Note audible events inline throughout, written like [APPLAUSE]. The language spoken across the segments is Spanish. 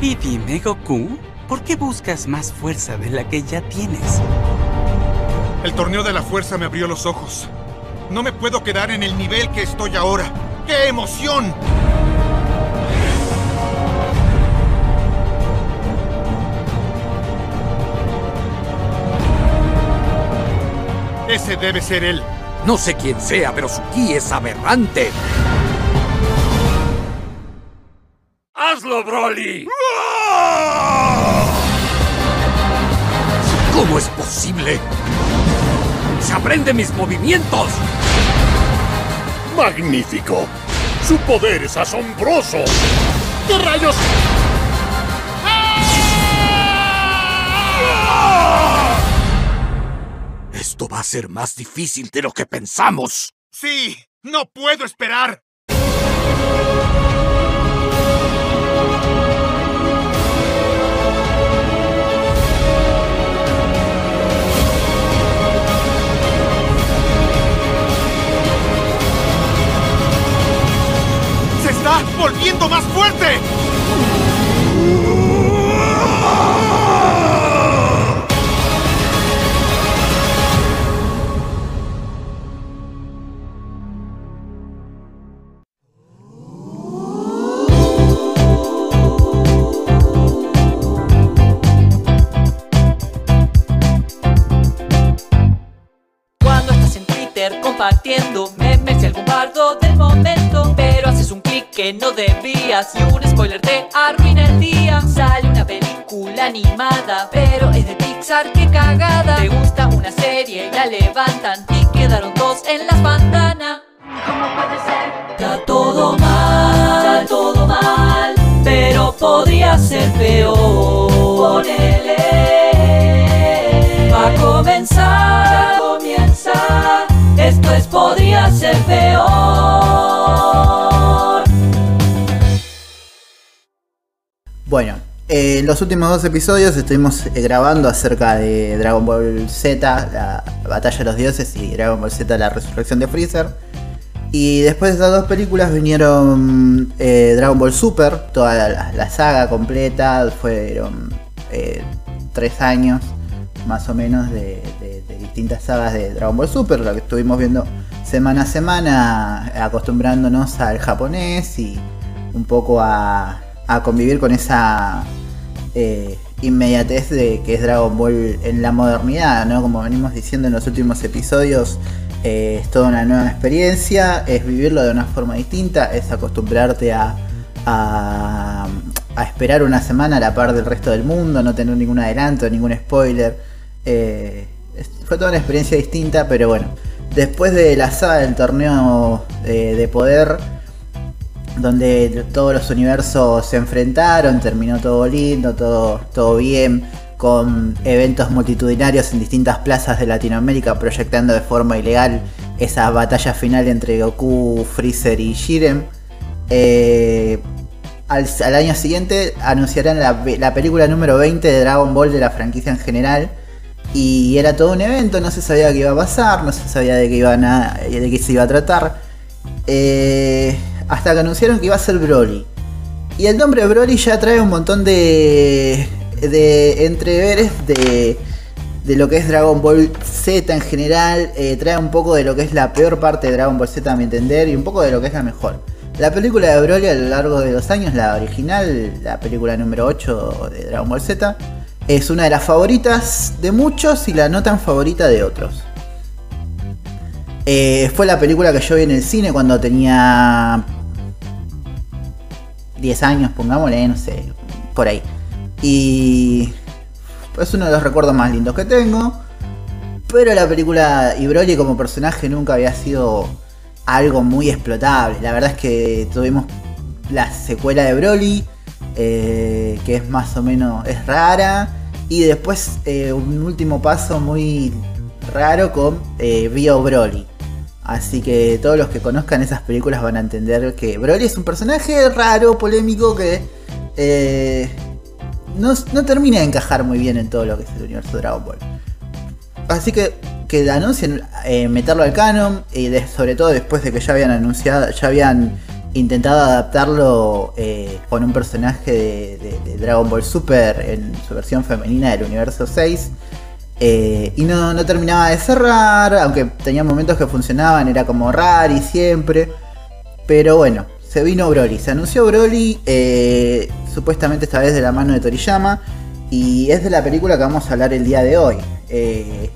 Y dime, Goku, ¿por qué buscas más fuerza de la que ya tienes? El torneo de la fuerza me abrió los ojos. No me puedo quedar en el nivel que estoy ahora. ¡Qué emoción! Ese debe ser él. No sé quién sea, pero su ki es aberrante. ¡Hazlo, Broly! ¿Cómo es posible? ¡Se aprende mis movimientos! ¡Magnífico! ¡Su poder es asombroso! ¿Qué rayos? Esto va a ser más difícil de lo que pensamos. Sí, no puedo esperar. Está volviendo más fuerte! Compartiendo memes y algún bardo del momento que no debías y un spoiler te arruina el día Sale una película animada, pero es de Pixar, qué cagada Te gusta una serie y la levantan y quedaron dos en las bandanas ¿Cómo puede ser? Está todo mal, está todo mal Pero podría ser peor Ponele Va a comenzar, ya comienza. Esto es podría ser peor. Bueno, eh, en los últimos dos episodios estuvimos eh, grabando acerca de Dragon Ball Z, la batalla de los dioses, y Dragon Ball Z, la resurrección de Freezer. Y después de estas dos películas vinieron eh, Dragon Ball Super, toda la, saga completa, fueron eh, tres años más o menos de- de distintas sagas de Dragon Ball Super, lo que estuvimos viendo semana a semana, acostumbrándonos al japonés y un poco a, a convivir con esa eh, inmediatez de que es Dragon Ball en la modernidad, ¿no? Como venimos diciendo en los últimos episodios, eh, es toda una nueva experiencia, es vivirlo de una forma distinta, es acostumbrarte a, a, esperar una semana a la par del resto del mundo, no tener ningún adelanto, ningún spoiler. Eh, fue toda una experiencia distinta, pero bueno, después de la saga del torneo de poder, donde todos los universos se enfrentaron, terminó todo lindo, todo, todo bien, con eventos multitudinarios en distintas plazas de Latinoamérica proyectando de forma ilegal esa batalla final entre Goku, Freezer y Jiren. Eh, al, al año siguiente anunciarán la, la película número 20 de Dragon Ball de la franquicia en general. Y era todo un evento, no se sabía qué iba a pasar, no se sabía de qué, iban a, de qué se iba a tratar. Eh, hasta que anunciaron que iba a ser Broly. Y el nombre Broly ya trae un montón de, de entreveres de, de lo que es Dragon Ball Z en general. eh, trae un poco de lo que es la peor parte de Dragon Ball Z a mi entender y un poco de lo que es la mejor. La película de Broly a lo largo de los años, la original, la película número 8 de Dragon Ball Z, es una de las favoritas de muchos y la no tan favorita de otros. Eh, fue la película que yo vi en el cine cuando tenía 10 años, pongámosle, no sé, por ahí. Y es uno de los recuerdos más lindos que tengo. Pero la película y Broly como personaje nunca había sido algo muy explotable. La verdad es que tuvimos la secuela de Broly, eh, que es más o menos es rara. Y después eh, un último paso muy raro con eh, Bio Broly. Así que todos los que conozcan esas películas van a entender que Broly es un personaje raro, polémico, que eh, no, no termina de encajar muy bien en todo lo que es el universo de Dragon Ball. Así que que anuncien eh, meterlo al canon y sobre todo después de que ya habían anunciado, ya habían intentado adaptarlo eh, con un personaje de, Dragon Ball Super en su versión femenina del universo 6. Eh, y no, no, terminaba de cerrar, aunque tenía momentos que funcionaban, era como raro y siempre. Pero bueno, se vino Broly, se anunció Broly, eh, supuestamente esta vez de la mano de Toriyama, y es de la película que vamos a hablar el día de hoy. Eh,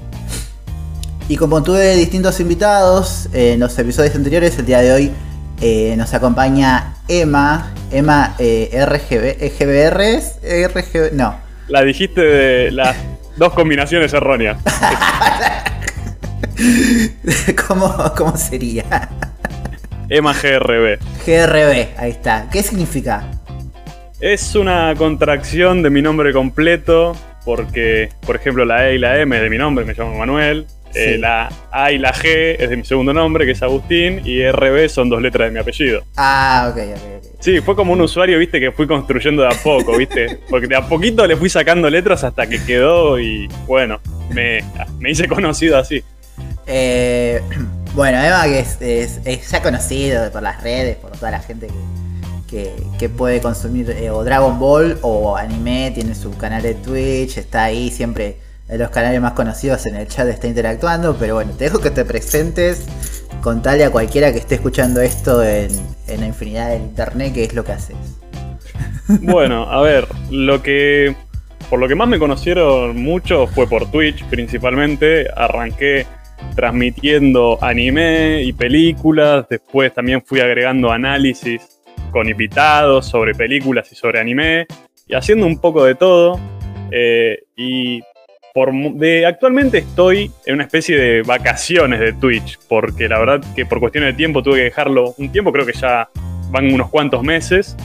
y como tuve distintos invitados en los episodios anteriores, el día de hoy nos acompaña Emma, Emma RGB, RGB, RGB, no. La dijiste de las Dos combinaciones erróneas. [LAUGHS] ¿Cómo, ¿Cómo sería? EMA GRB. GRB, ahí está. ¿Qué significa? Es una contracción de mi nombre completo, porque, por ejemplo, la E y la M es de mi nombre, me llamo Manuel. Eh, la A y la G es de mi segundo nombre, que es Agustín, y RB son dos letras de mi apellido. Ah, ok, ok, ok. Sí, fue como un usuario, viste, que fui construyendo de a poco, viste. [LAUGHS] Porque de a poquito le fui sacando letras hasta que quedó y bueno, me, hice conocido así. Eh, [CLEARS THROAT] bueno, Eva que es, ya conocido por las redes, por toda la gente que, puede consumir eh, o Dragon Ball o anime, tiene su canal de Twitch, está ahí siempre los canales más conocidos en el chat está interactuando, pero bueno, te dejo que te presentes, contale a cualquiera que esté escuchando esto en, la infinidad del internet qué es lo que haces. Bueno, a ver, lo que por lo que más me conocieron mucho fue por Twitch principalmente, arranqué transmitiendo anime y películas, después también fui agregando análisis con invitados sobre películas y sobre anime, y haciendo un poco de todo. Eh, y de, actualmente estoy en una especie de vacaciones de Twitch, porque la verdad que por cuestión de tiempo tuve que dejarlo un tiempo, creo que ya van unos cuantos meses,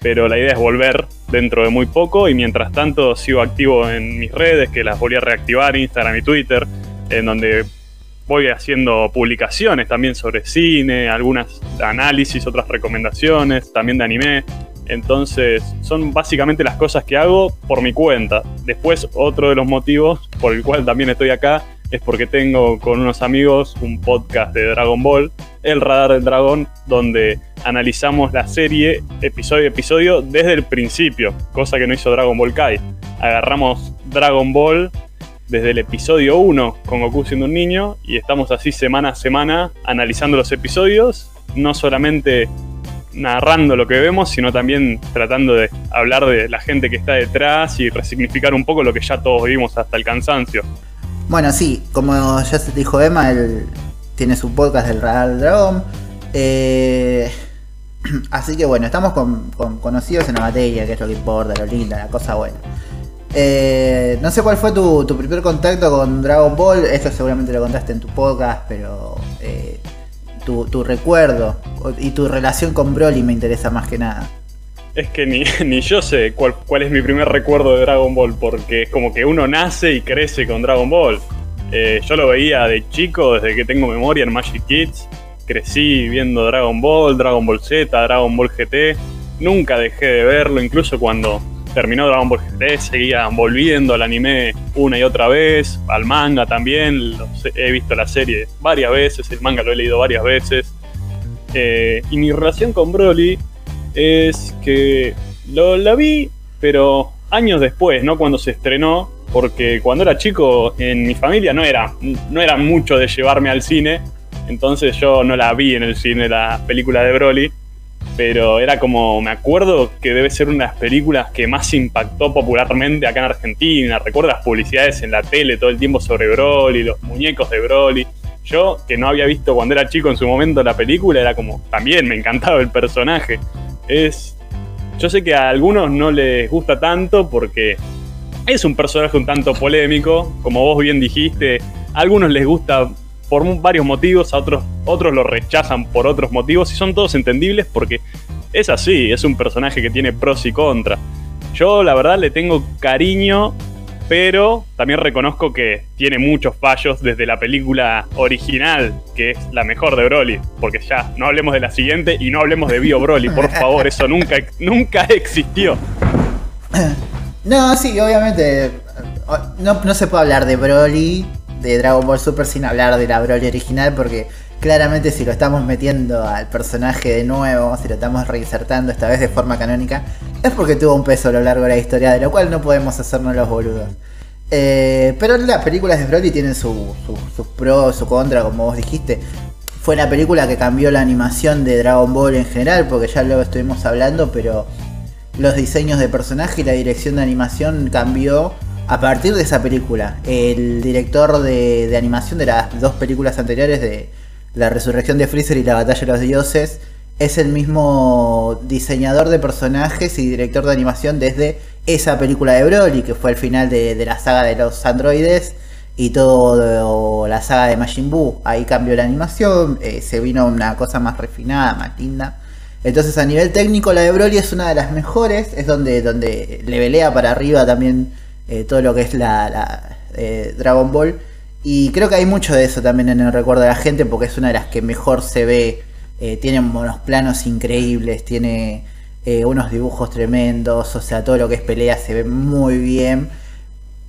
pero la idea es volver dentro de muy poco y mientras tanto sigo activo en mis redes, que las volví a reactivar, Instagram y Twitter, en donde voy haciendo publicaciones también sobre cine, algunas análisis, otras recomendaciones, también de anime. Entonces, son básicamente las cosas que hago por mi cuenta. Después, otro de los motivos por el cual también estoy acá es porque tengo con unos amigos un podcast de Dragon Ball, El Radar del Dragón, donde analizamos la serie episodio a episodio desde el principio, cosa que no hizo Dragon Ball Kai. Agarramos Dragon Ball desde el episodio 1 con Goku siendo un niño y estamos así semana a semana analizando los episodios, no solamente narrando lo que vemos, sino también tratando de hablar de la gente que está detrás y resignificar un poco lo que ya todos vimos hasta el cansancio. Bueno, sí, como ya se dijo Emma, él tiene su podcast del Radar Dragón. Eh, [CLEARS THROAT] así que bueno, estamos con, conocidos en la materia, que es lo que importa, lo lindo, la cosa buena. Eh, no sé cuál fue tu, primer contacto con Dragon Ball, esto seguramente lo contaste en tu podcast, pero eh, tu, recuerdo y tu relación con Broly me interesa más que nada. Es que ni, [LAUGHS] ni yo sé cuál, cuál, es mi primer recuerdo de Dragon Ball, porque es como que uno nace y crece con Dragon Ball. Eh, yo lo veía de chico, desde que tengo memoria en Magic Kids. Crecí viendo Dragon Ball, Dragon Ball Z, Dragon Ball GT. Nunca dejé de verlo, incluso cuando terminó Dragon Ball GT, seguía volviendo al anime una y otra vez, al manga también, he visto la serie varias veces, el manga lo he leído varias veces. Eh, y mi relación con Broly es que lo, la vi, pero años después, no cuando se estrenó, porque cuando era chico en mi familia no era, no era mucho de llevarme al cine, entonces yo no la vi en el cine la película de Broly pero era como, me acuerdo que debe ser una de las películas que más impactó popularmente acá en Argentina. Recuerdo las publicidades en la tele todo el tiempo sobre Broly, los muñecos de Broly. Yo, que no había visto cuando era chico en su momento la película, era como, también me encantaba el personaje. Es. Yo sé que a algunos no les gusta tanto porque es un personaje un tanto polémico, como vos bien dijiste. A algunos les gusta por varios motivos, a otros, otros lo rechazan por otros motivos y son todos entendibles porque es así, es un personaje que tiene pros y contras. Yo la verdad le tengo cariño, pero también reconozco que tiene muchos fallos desde la película original, que es la mejor de Broly, porque ya no hablemos de la siguiente y no hablemos de Bio Broly, por favor, eso nunca, nunca existió. No, sí, obviamente no, no se puede hablar de Broly de Dragon Ball Super sin hablar de la Broly original porque claramente si lo estamos metiendo al personaje de nuevo, si lo estamos reinsertando esta vez de forma canónica, es porque tuvo un peso a lo largo de la historia, de lo cual no podemos hacernos los boludos. Eh, pero las películas de Broly tienen sus su, sus pros, su contra, como vos dijiste. Fue la película que cambió la animación de Dragon Ball en general, porque ya lo estuvimos hablando, pero los diseños de personaje y la dirección de animación cambió a partir de esa película. El director de, animación de las dos películas anteriores de La Resurrección de Freezer y La Batalla de los Dioses es el mismo diseñador de personajes y director de animación desde esa película de Broly, que fue el final de, de la saga de los androides y toda la saga de Majin Buu. Ahí cambió la animación, eh, se vino una cosa más refinada, más linda. Entonces a nivel técnico la de Broly es una de las mejores, es donde, donde le velea para arriba también eh, todo lo que es la, la eh, Dragon Ball. Y creo que hay mucho de eso también en el recuerdo de la gente porque es una de las que mejor se ve. Eh, tiene unos planos increíbles, tiene unos dibujos tremendos, o sea, todo lo que es pelea se ve muy bien.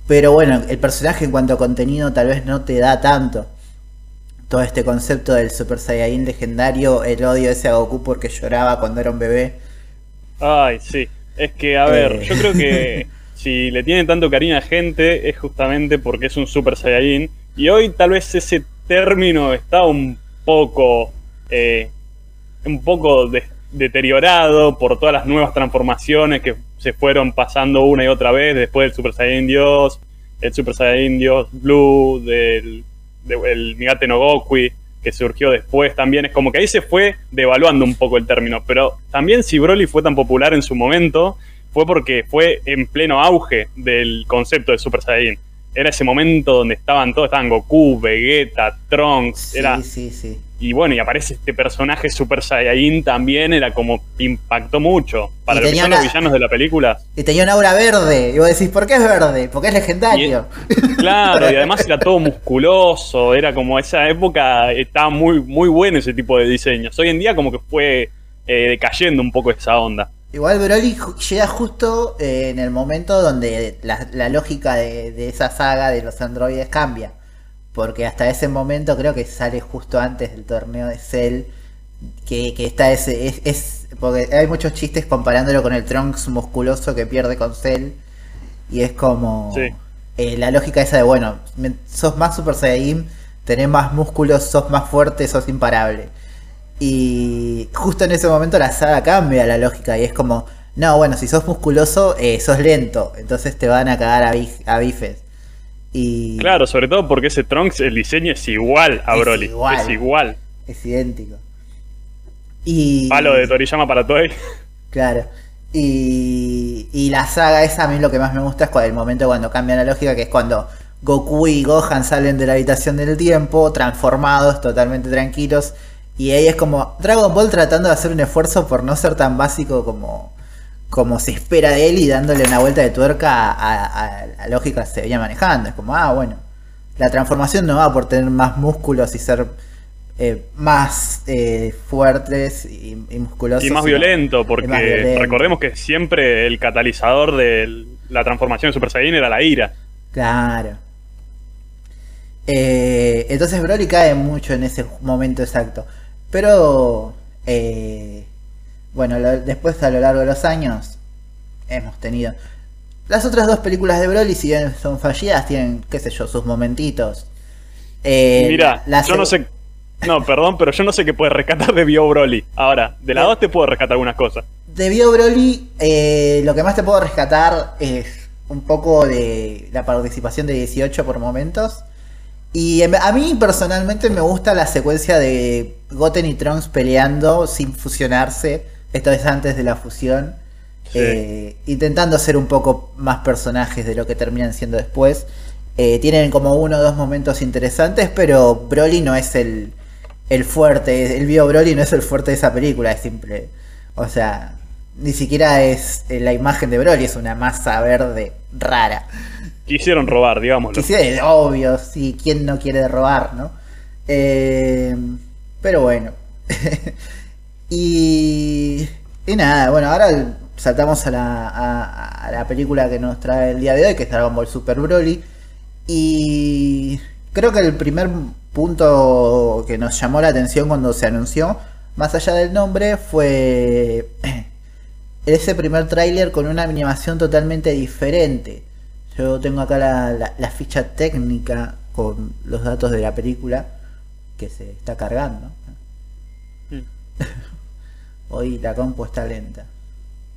Pero bueno, el personaje en cuanto a contenido tal vez no te da tanto. Todo este concepto del Super Saiyajin legendario, el odio ese a Goku porque lloraba cuando era un bebé. Ay, sí. Es que, a ver, yo creo que [LAUGHS] si le tienen tanto cariño a gente es justamente porque es un Super Saiyajin. Y hoy tal vez ese término está un poco. eh, un poco de- deteriorado por todas las nuevas transformaciones que se fueron pasando una y otra vez después del Super Saiyan Dios, el Super Saiyan Dios Blue, del, del Migate no que surgió después también. Es como que ahí se fue devaluando un poco el término. Pero también si Broly fue tan popular en su momento, fue porque fue en pleno auge del concepto de Super Saiyan. Era ese momento donde estaban todos, estaban Goku, Vegeta, Trunks, Sí, era sí, sí. y bueno, y aparece este personaje Super Saiyajin también, era como impactó mucho. Para Y lo que son los una- villanos de la película. Y tenía un aura verde. Y vos decís, ¿por qué es verde? Porque es legendario. Claro, y además era todo musculoso, era como esa época, estaba muy, muy bueno ese tipo de diseños. Hoy en día como que fue eh, decayendo un poco esa onda. Igual Broly llega justo eh, en el momento donde la, la lógica de, de esa saga de los androides cambia. Porque hasta ese momento creo que sale justo antes del torneo de Cell. Que, que está ese. Es, es- porque hay muchos chistes comparándolo con el Trunks musculoso que pierde con Cell. Y es como. Sí. eh, la lógica esa de, bueno, sos más Super Saiyajin, tenés más músculos, sos más fuerte, sos imparable. Y justo en ese momento la saga cambia la lógica y es como, no, bueno, si sos musculoso, eh, sos lento, entonces te van a cagar a, bif- a bifes. Y Claro, sobre todo porque ese Trunks, el diseño es igual a Es Broly. igual. Es igual. es idéntico. Y Palo de Toriyama para Toei. [LAUGHS] Claro. Y, y la saga esa a mí lo que más me gusta es el momento cuando cambia la lógica, que es cuando Goku y Gohan salen de la habitación del tiempo, transformados, totalmente tranquilos. Y ahí es como Dragon Ball tratando de hacer un esfuerzo por no ser tan básico como, como se espera de él y dándole una vuelta de tuerca a, la lógica que se venía manejando. Es como, ah, bueno, la transformación no va por tener más músculos y ser eh, más eh, fuertes y, y musculosos. Y más violento, porque más violento. recordemos que siempre el catalizador de la transformación de Super Saiyan era la ira. Claro. Eh, entonces Broly cae mucho en ese momento exacto. Pero, eh, bueno, lo- después a lo largo de los años hemos tenido... Las otras dos películas de Broly, si bien son fallidas, tienen, qué sé yo, sus momentitos. Eh, Mira, yo no sé. No, perdón, pero yo no sé qué puedes rescatar de Bio Broly. Ahora, de la Bien. 2 te puedo rescatar algunas cosas. De Bio Broly, eh, lo que más te puedo rescatar es un poco de la participación de 18 por momentos. Y em- a mí personalmente me gusta la secuencia de Goten y Trunks peleando sin fusionarse. Esto es antes de la fusión. Sí. eh, intentando ser un poco más personajes de lo que terminan siendo después. Eh, tienen como uno o dos momentos interesantes, pero Broly no es el, el fuerte. El Bio Broly no es el fuerte de esa película, es simple. O sea, ni siquiera es eh, la imagen de Broly, es una masa verde rara. Quisieron robar, digámoslo. Quisiera, obvio, sí, ¿quién no quiere robar, no? Eh, pero bueno. [LAUGHS] y, nada, bueno, ahora saltamos a la, a la película que nos trae el día de hoy, que es Dragon Ball Super Broly. Y creo que el primer punto que nos llamó la atención cuando se anunció, más allá del nombre, fue [CLEARS THROAT] ese primer tráiler con una animación totalmente diferente. Yo tengo acá la, la, ficha técnica con los datos de la película que se está cargando. Mm. [LAUGHS] Hoy la compu está lenta.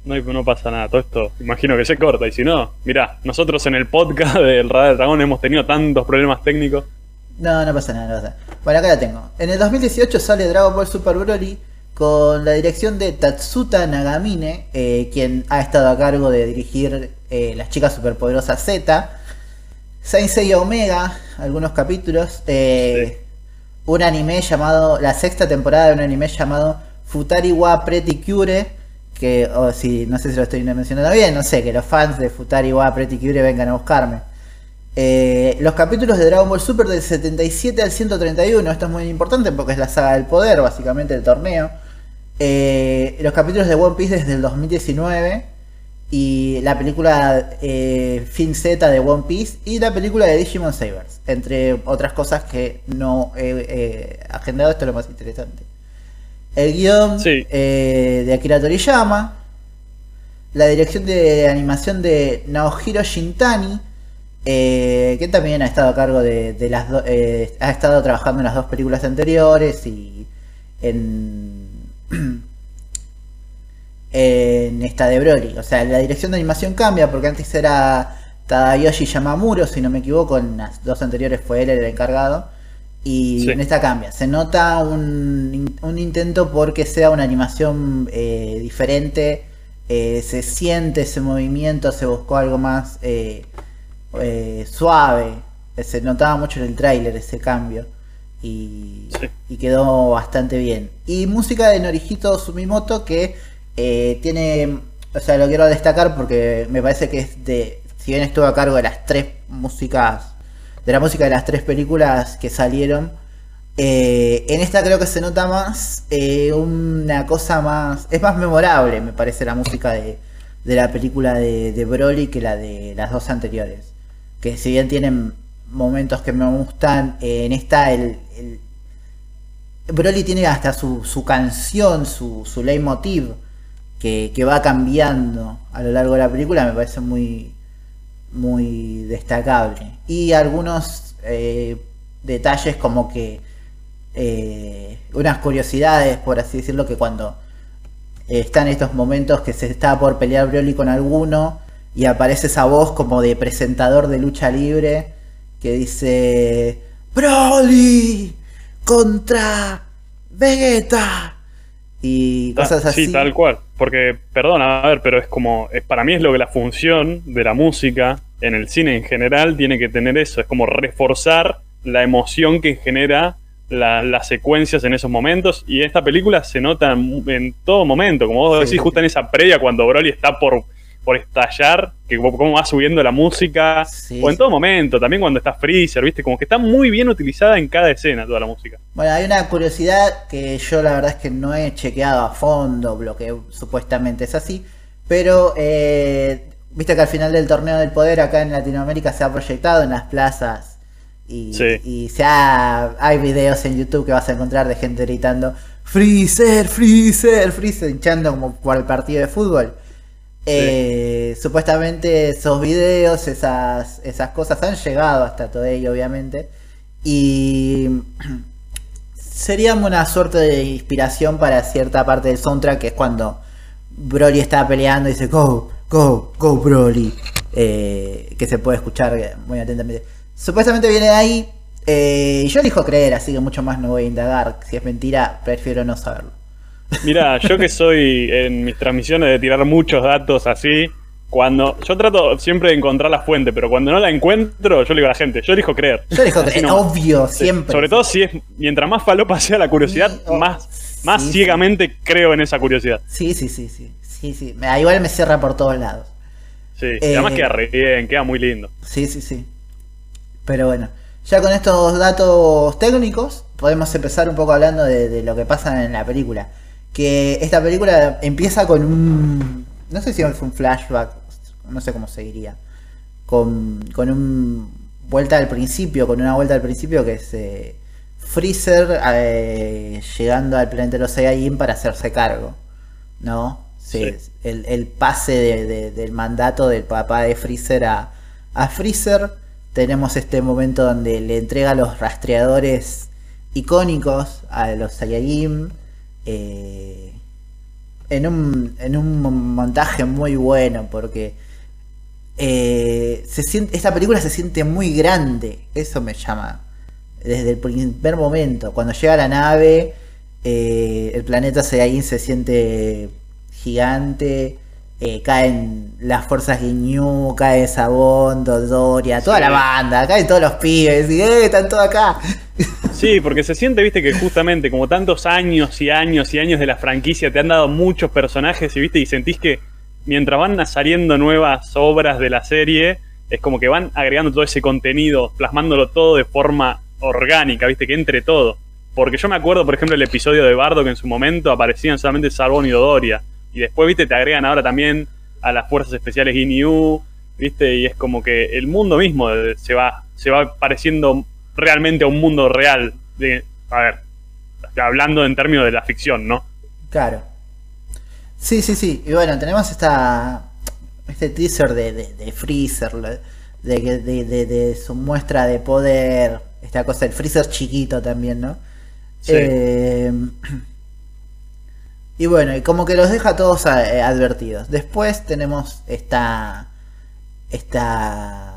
No, no pasa nada, todo esto imagino que se corta. Y si no, mira, nosotros en el podcast del Radar Dragón hemos tenido tantos problemas técnicos. No, no pasa nada, no pasa nada. Bueno, acá la tengo. En el 2018 sale Dragon Ball Super Broly con la dirección de Tatsuta Nagamine, eh, quien ha estado a cargo de dirigir eh, Las Chicas Superpoderosas Z, Saint Seiya Omega, algunos capítulos, eh, un anime llamado, la sexta temporada de un anime llamado Futari wa Pretty Cure, que, o si, no sé si lo estoy mencionando bien, no sé, que los fans de Futari wa Pretty Cure vengan a buscarme. los capítulos de Dragon Ball Super del 77 al 131, esto es muy importante porque es la saga del poder, básicamente el torneo. Eh, los capítulos de One Piece desde el 2019 y la película eh, Fin Z de One Piece y la película de Digimon Sabers, entre otras cosas que no he agendado, esto es lo más interesante. El guion eh, de Akira Toriyama, la dirección de animación de Naohiro Shintani, que también ha estado a cargo de, las ha estado trabajando en las dos películas anteriores y en [CLEARS THROAT] en esta de Broly. O sea, la dirección de animación cambia porque antes era Tadayoshi Yamamuro, si no me equivoco, en las dos anteriores fue él el encargado. Y en esta cambia. Se nota un, intento porque sea una animación eh, diferente. Eh, se siente ese movimiento, se buscó algo más eh, suave. Se notaba mucho en el tráiler ese cambio y, quedó bastante bien. Y música de Norihito Sumimoto que eh, tiene, o sea, lo quiero destacar porque me parece que es de, si bien estuvo a cargo de las tres músicas, de la música de las tres películas que salieron, eh, en esta creo que se nota más eh, una cosa más, es más memorable me parece la música de, de la película de, de Broly que la de las dos anteriores. Que si bien tienen momentos que me gustan. en esta, el, Broly tiene hasta su, canción, su, su leitmotiv, que, que, va cambiando a lo largo de la película, me parece muy, muy destacable. Y algunos eh, detalles como que eh, unas curiosidades, por así decirlo, que cuando están estos momentos que se está por pelear Broly con alguno y aparece esa voz como de presentador de lucha libre que dice Broly contra Vegeta y ah, cosas así. Sí, tal cual. Porque, perdón, a ver, pero es como, es, para mí es lo que la función de la música en el cine en general tiene que tener eso, es como reforzar la emoción que genera las secuencias en esos momentos. Y esta película se nota en, todo momento, como vos decís, justo en esa previa cuando Broly está por por estallar, que cómo va subiendo la música, o en todo momento, también cuando está Freezer, ¿viste? Como que está muy bien utilizada en cada escena toda la música. Bueno, hay una curiosidad que yo la verdad es que no he chequeado a fondo, lo que supuestamente es así, pero eh, viste que al final del torneo del poder acá en Latinoamérica se ha proyectado en las plazas y, y se ha, hay videos en YouTube que vas a encontrar de gente gritando Freezer, Freezer, Freezer, hinchando como por el partido de fútbol. Eh, supuestamente esos videos, esas, esas cosas han llegado hasta ello, obviamente. Y [CLEARS THROAT] sería una suerte de inspiración para cierta parte del soundtrack, que es cuando Broly está peleando y dice, go, go, go Broly. Eh, que se puede escuchar muy atentamente. Supuestamente viene de ahí. Eh, yo elijo creer, así que mucho más no voy a indagar. Si es mentira, prefiero no saberlo. Mira, yo que soy en mis transmisiones de tirar muchos datos así, cuando yo trato siempre de encontrar la fuente, pero cuando no la encuentro, yo le digo a la gente, yo elijo creer. Yo elijo creer, obvio, siempre. Sobre todo si es, mientras más falopa sea la curiosidad, más, más ciegamente creo en esa curiosidad. Sí, sí, sí, sí, sí, sí. Igual me cierra por todos lados. Sí, además eh, queda re bien, queda muy lindo. Sí, sí, sí. Pero bueno, ya con estos datos técnicos, podemos empezar un poco hablando de lo que pasa en la película que esta película empieza con un... No sé si es un flashback, no sé cómo se diría. Con, con un vuelta al principio, con una vuelta al principio que es eh, Freezer eh, llegando al planeta de los Saiyajin para hacerse cargo, ¿no? Sí, Sí. El, el pase de- de- del mandato del papá de Freezer a, a Freezer. Tenemos este momento donde le entrega los rastreadores icónicos a los Saiyajin. Eh, en, un, en un montaje muy bueno porque eh, se siente, esta película se siente muy grande. Eso me llama. Desde el primer momento. Cuando llega la nave, eh, el planeta Saiyajin se siente gigante. eh, caen las fuerzas Ginyu, cae Sabón, Dodoria, toda Sí. la banda, caen todos los pibes, y eh, están todos acá. Sí, porque se siente, viste, que justamente como tantos años y años y años de la franquicia te han dado muchos personajes y viste, y sentís que mientras van saliendo nuevas obras de la serie, es como que van agregando todo ese contenido, plasmándolo todo de forma orgánica, viste, que entre todo. Porque yo me acuerdo, por ejemplo, el episodio de Bardo que en su momento aparecían solamente Sabón y Dodoria. Y después, viste, te agregan ahora también a las fuerzas especiales Ginyu, viste, y es como que el mundo mismo se va, se va pareciendo realmente a un mundo real. De, a ver, hablando en términos de la ficción, ¿no? Claro. Sí, sí, sí. Y bueno, tenemos esta este teaser de, de, de Freezer, lo- de, que- de, de- de su muestra de poder, esta cosa, el Freezer chiquito también, ¿no? Sí. Eh, y bueno, y como que los deja todos eh, advertidos. Después tenemos esta esta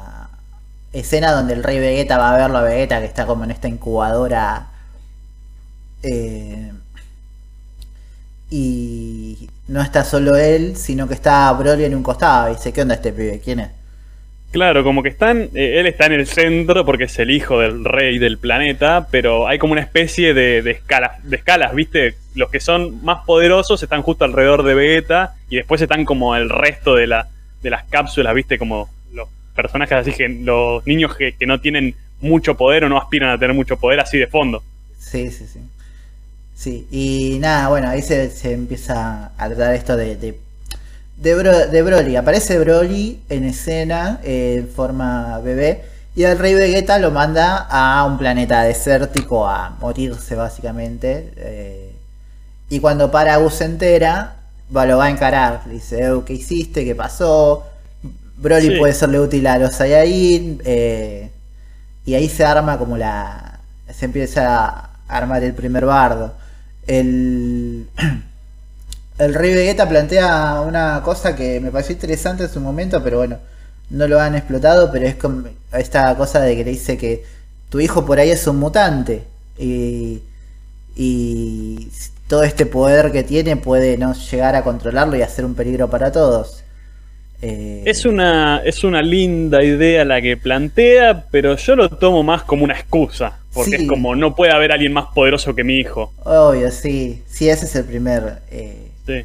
escena donde el rey Vegeta va a verlo a Vegeta que está como en esta incubadora eh, y no está solo él, sino que está Broly en un costado. Y dice, ¿qué onda este pibe? ¿Quién es? Claro, como que están, eh, él está en el centro porque es el hijo del rey del planeta, pero hay como una especie de, escalas, de escalas, ¿viste? Los que son más poderosos están justo alrededor de Vegeta y después están como el resto de, la, de las cápsulas, ¿viste? Como personajes así, que los niños que, no tienen mucho poder o no aspiran a tener mucho poder así de fondo. Sí, sí, sí. Sí, y nada, bueno, ahí se, se empieza a tratar esto de, de, de, Bro- de Broly. Aparece Broly en escena eh, en forma bebé y el rey Vegeta lo manda a un planeta desértico a morirse básicamente. eh, y cuando Paragus se entera, va, lo va a encarar. Le dice, "Eh, ¿qué hiciste? ¿Qué pasó? Broly Sí. puede serle útil a los Saiyajin. eh, y ahí se arma como la. Se empieza a armar el primer bardo. El. [CLEARS THROAT] El Rey Vegeta plantea una cosa que me pareció interesante en su momento, pero bueno, no lo han explotado, pero es como esta cosa de que le dice que tu hijo por ahí es un mutante y, y todo este poder que tiene puede no llegar a controlarlo y hacer un peligro para todos. Eh, Es una, es una linda idea la que plantea, pero yo lo tomo más como una excusa. Porque Sí. es como, no puede haber alguien más poderoso que mi hijo. Obvio, sí, sí, ese es el primer... eh, Sí.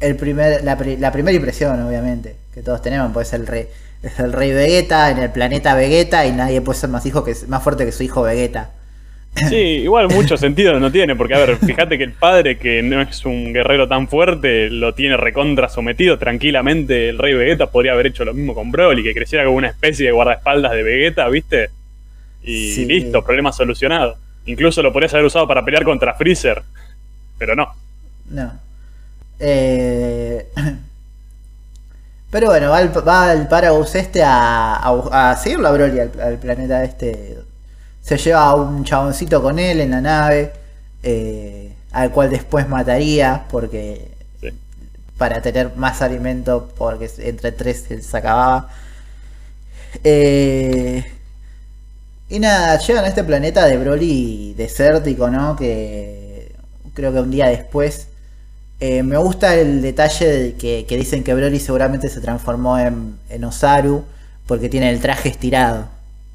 el primer, la, la primera impresión, obviamente, que todos tenemos, pues es el rey, es el rey Vegeta en el planeta Vegeta y nadie puede ser más hijo que más fuerte que su hijo Vegeta. Sí, igual mucho sentido no tiene, porque a ver, fíjate que el padre, que no es un guerrero tan fuerte, lo tiene recontra sometido. Tranquilamente el rey Vegeta podría haber hecho lo mismo con Broly, que creciera como una especie de guardaespaldas de Vegeta, ¿viste? Y Sí. listo, problema solucionado. Incluso lo podrías haber usado para pelear contra Freezer, pero no. No. Eh, [CLEARS THROAT] Pero bueno, va el, va el Paragus este a, a, a seguirlo a Broly al, al planeta este. Se lleva a un chaboncito con él en la nave, eh, al cual después mataría porque Sí. para tener más alimento porque entre tres se acababa. Eh, y nada, llegan a este planeta de Broly desértico, ¿no? Que creo que un día después. eh, me gusta el detalle de que, que dicen que Broly seguramente se transformó en, en Osaru porque tiene el traje estirado.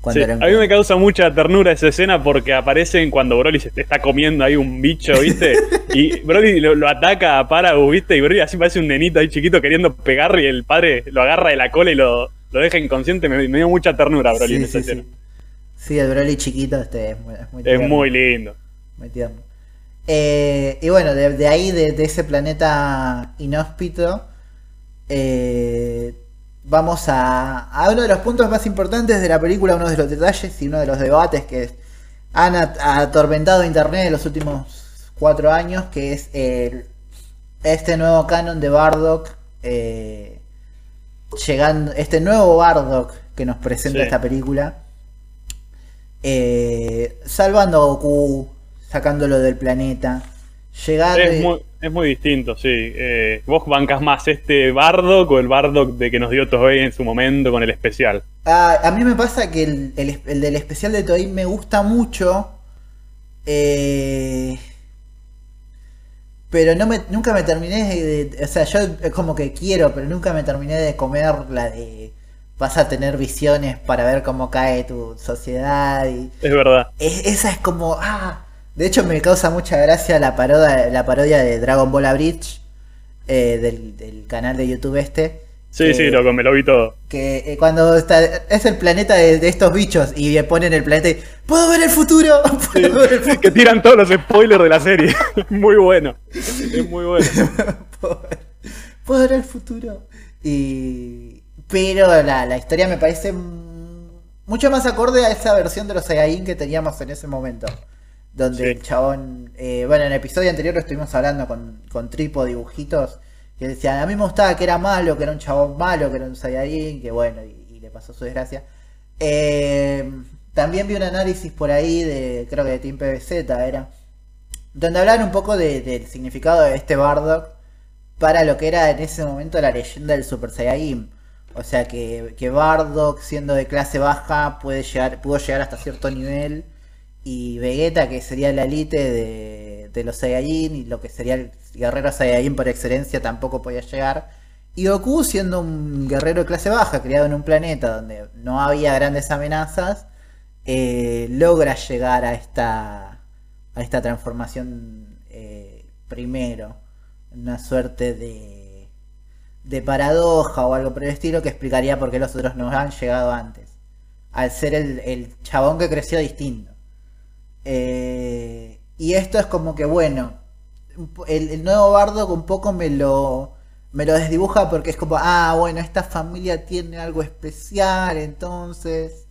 Sí, a mí me causa mucha ternura esa escena porque aparecen cuando Broly se está comiendo ahí un bicho, ¿viste? [LAUGHS] Y Broly lo, lo ataca a Paragus, ¿viste? Y Broly así parece un nenito ahí chiquito queriendo pegar y el padre lo agarra de la cola y lo, lo deja inconsciente. Me, me dio mucha ternura Broly en esa sí, escena. sí. Sí, el Broly chiquito este es muy, es muy Es tierno. muy lindo. Muy tierno. Eh, y bueno, de, de ahí, de, de ese planeta inhóspito, eh, vamos a, a uno de los puntos más importantes de la película, uno de los detalles y uno de los debates que han at- atormentado Internet en los últimos cuatro años, que es el, este nuevo canon de Bardock, eh, llegando, este nuevo Bardock que nos presenta Sí. esta película, eh, salvando a Goku, sacándolo del planeta, llegar... Es muy, es muy distinto, sí. Eh, vos bancas más este Bardock o el Bardock de que nos dio Toei en su momento con el especial. Ah, a mí me pasa que el, el- el del especial de Toei me gusta mucho. eh, pero no me, nunca me terminé de, de- O sea, yo como que quiero, pero nunca me terminé de comer la de. Vas a tener visiones para ver cómo cae tu sociedad. Y Es verdad. es- esa es como. Ah, de hecho, me causa mucha gracia la parodia, la parodia de Dragon Ball Bridge eh, del, del canal de YouTube este. Sí, que- sí, loco, me lo vi todo. que eh, cuando está, es el planeta de, de estos bichos y le ponen el planeta y ¡Puedo ver el futuro! [LAUGHS] ¡Puedo ver el [LAUGHS] futuro! que tiran todos los spoilers de la serie. [LAUGHS] muy bueno. Es muy bueno. ¿Puedo ver, el futuro? Y... Pero la, la historia me parece mucho más acorde a esa versión de los Saiyajin que teníamos en ese momento. Donde Sí. el chabón... eh, bueno, en el episodio anterior lo estuvimos hablando con, con Tripo Dibujitos. Que decían, a mí me gustaba que era malo, que era un chabón malo, que era un Saiyajin, que bueno, y, y le pasó su desgracia. Eh, también vi un análisis por ahí de, creo que de Team PBZ era, donde hablaban un poco de- del significado de este Bardock para lo que era en ese momento la leyenda del Super Saiyajin. O sea que, que Bardock, siendo de clase baja, puede llegar, pudo llegar hasta cierto nivel. Y Vegeta, que sería la elite de, los Saiyajin, y lo que sería el guerrero Saiyajin por excelencia, tampoco podía llegar. Y Goku, siendo un guerrero de clase baja, criado en un planeta donde no había grandes amenazas, eh, logra llegar a esta, a esta transformación eh, primero. Una suerte de, de paradoja o algo por el estilo que explicaría por qué los otros no han llegado antes. Al ser el, el chabón que creció distinto. Eh, y esto es como que, bueno, el, el nuevo Bardock un poco me lo, me lo desdibuja porque es como, ah, bueno, esta familia tiene algo especial, entonces,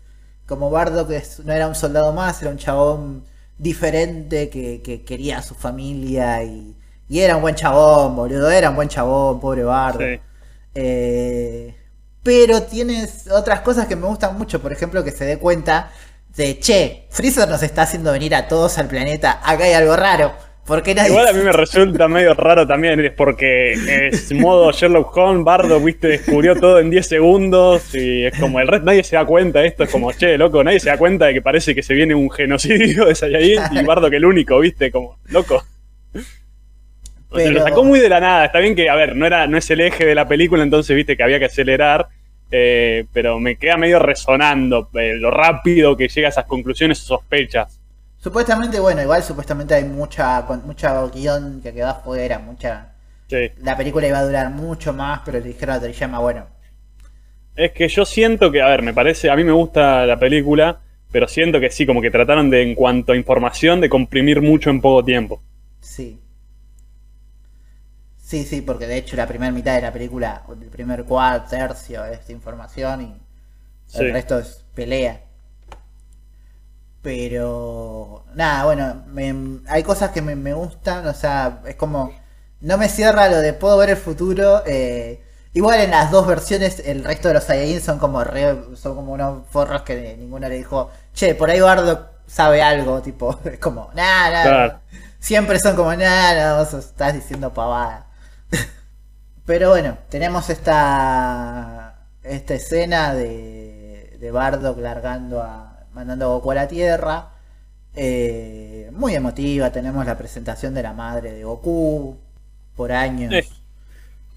como Bardock es- no era un soldado más, era un chabón diferente que, que quería a su familia y, y era un buen chabón, boludo, era un buen chabón, pobre Bardock. Sí. Eh, pero tienes otras cosas que me gustan mucho, por ejemplo, que se dé cuenta de, che, Freezer nos está haciendo venir a todos al planeta, acá hay algo raro. ¿Por qué nadie... Igual a mí me [LAUGHS] resulta medio raro también, es porque es modo Sherlock Holmes, Bardo, viste, descubrió todo en 10 segundos y es como el resto, nadie se da cuenta de esto, es como, che, loco, nadie se da cuenta de que parece que se viene un genocidio de Saiyajin y [LAUGHS] Bardo que el único, viste, como, loco. O sea, lo Pero- sacó muy de la nada, está bien que, a ver, no, era, no es el eje de la película, entonces viste que había que acelerar, eh, pero me queda medio resonando eh, lo rápido que llega a esas conclusiones o sospechas. Supuestamente, bueno, igual supuestamente hay mucha, mucha guion que quedó afuera, mucha... Sí. La película iba a durar mucho más, pero le dijeron a Toriyama, bueno, Es que yo siento que, a ver, me parece, a mí me gusta la película, pero siento que sí, como que trataron de, en cuanto a información, de comprimir mucho en poco tiempo. sí. Sí, sí, porque de hecho la primera mitad de la película, el primer cuarto, tercio es información y Sí. el resto es pelea. Pero nada, bueno, me- hay cosas que me, me gustan, o sea, es como, no me cierra lo de puedo ver el futuro. eh, igual en las dos versiones el resto de los Saiyajin son como re- son como unos forros que ninguno le dijo, che, por ahí Bardock sabe algo, tipo, [LAUGHS] es como, nada, nada. Claro. Siempre son como, nada, vos estás diciendo pavada. [LAUGHS] Pero bueno, tenemos esta esta escena de, de Bardock largando a. mandando a Goku a la Tierra. Eh, muy emotiva, tenemos la presentación de la madre de Goku por años.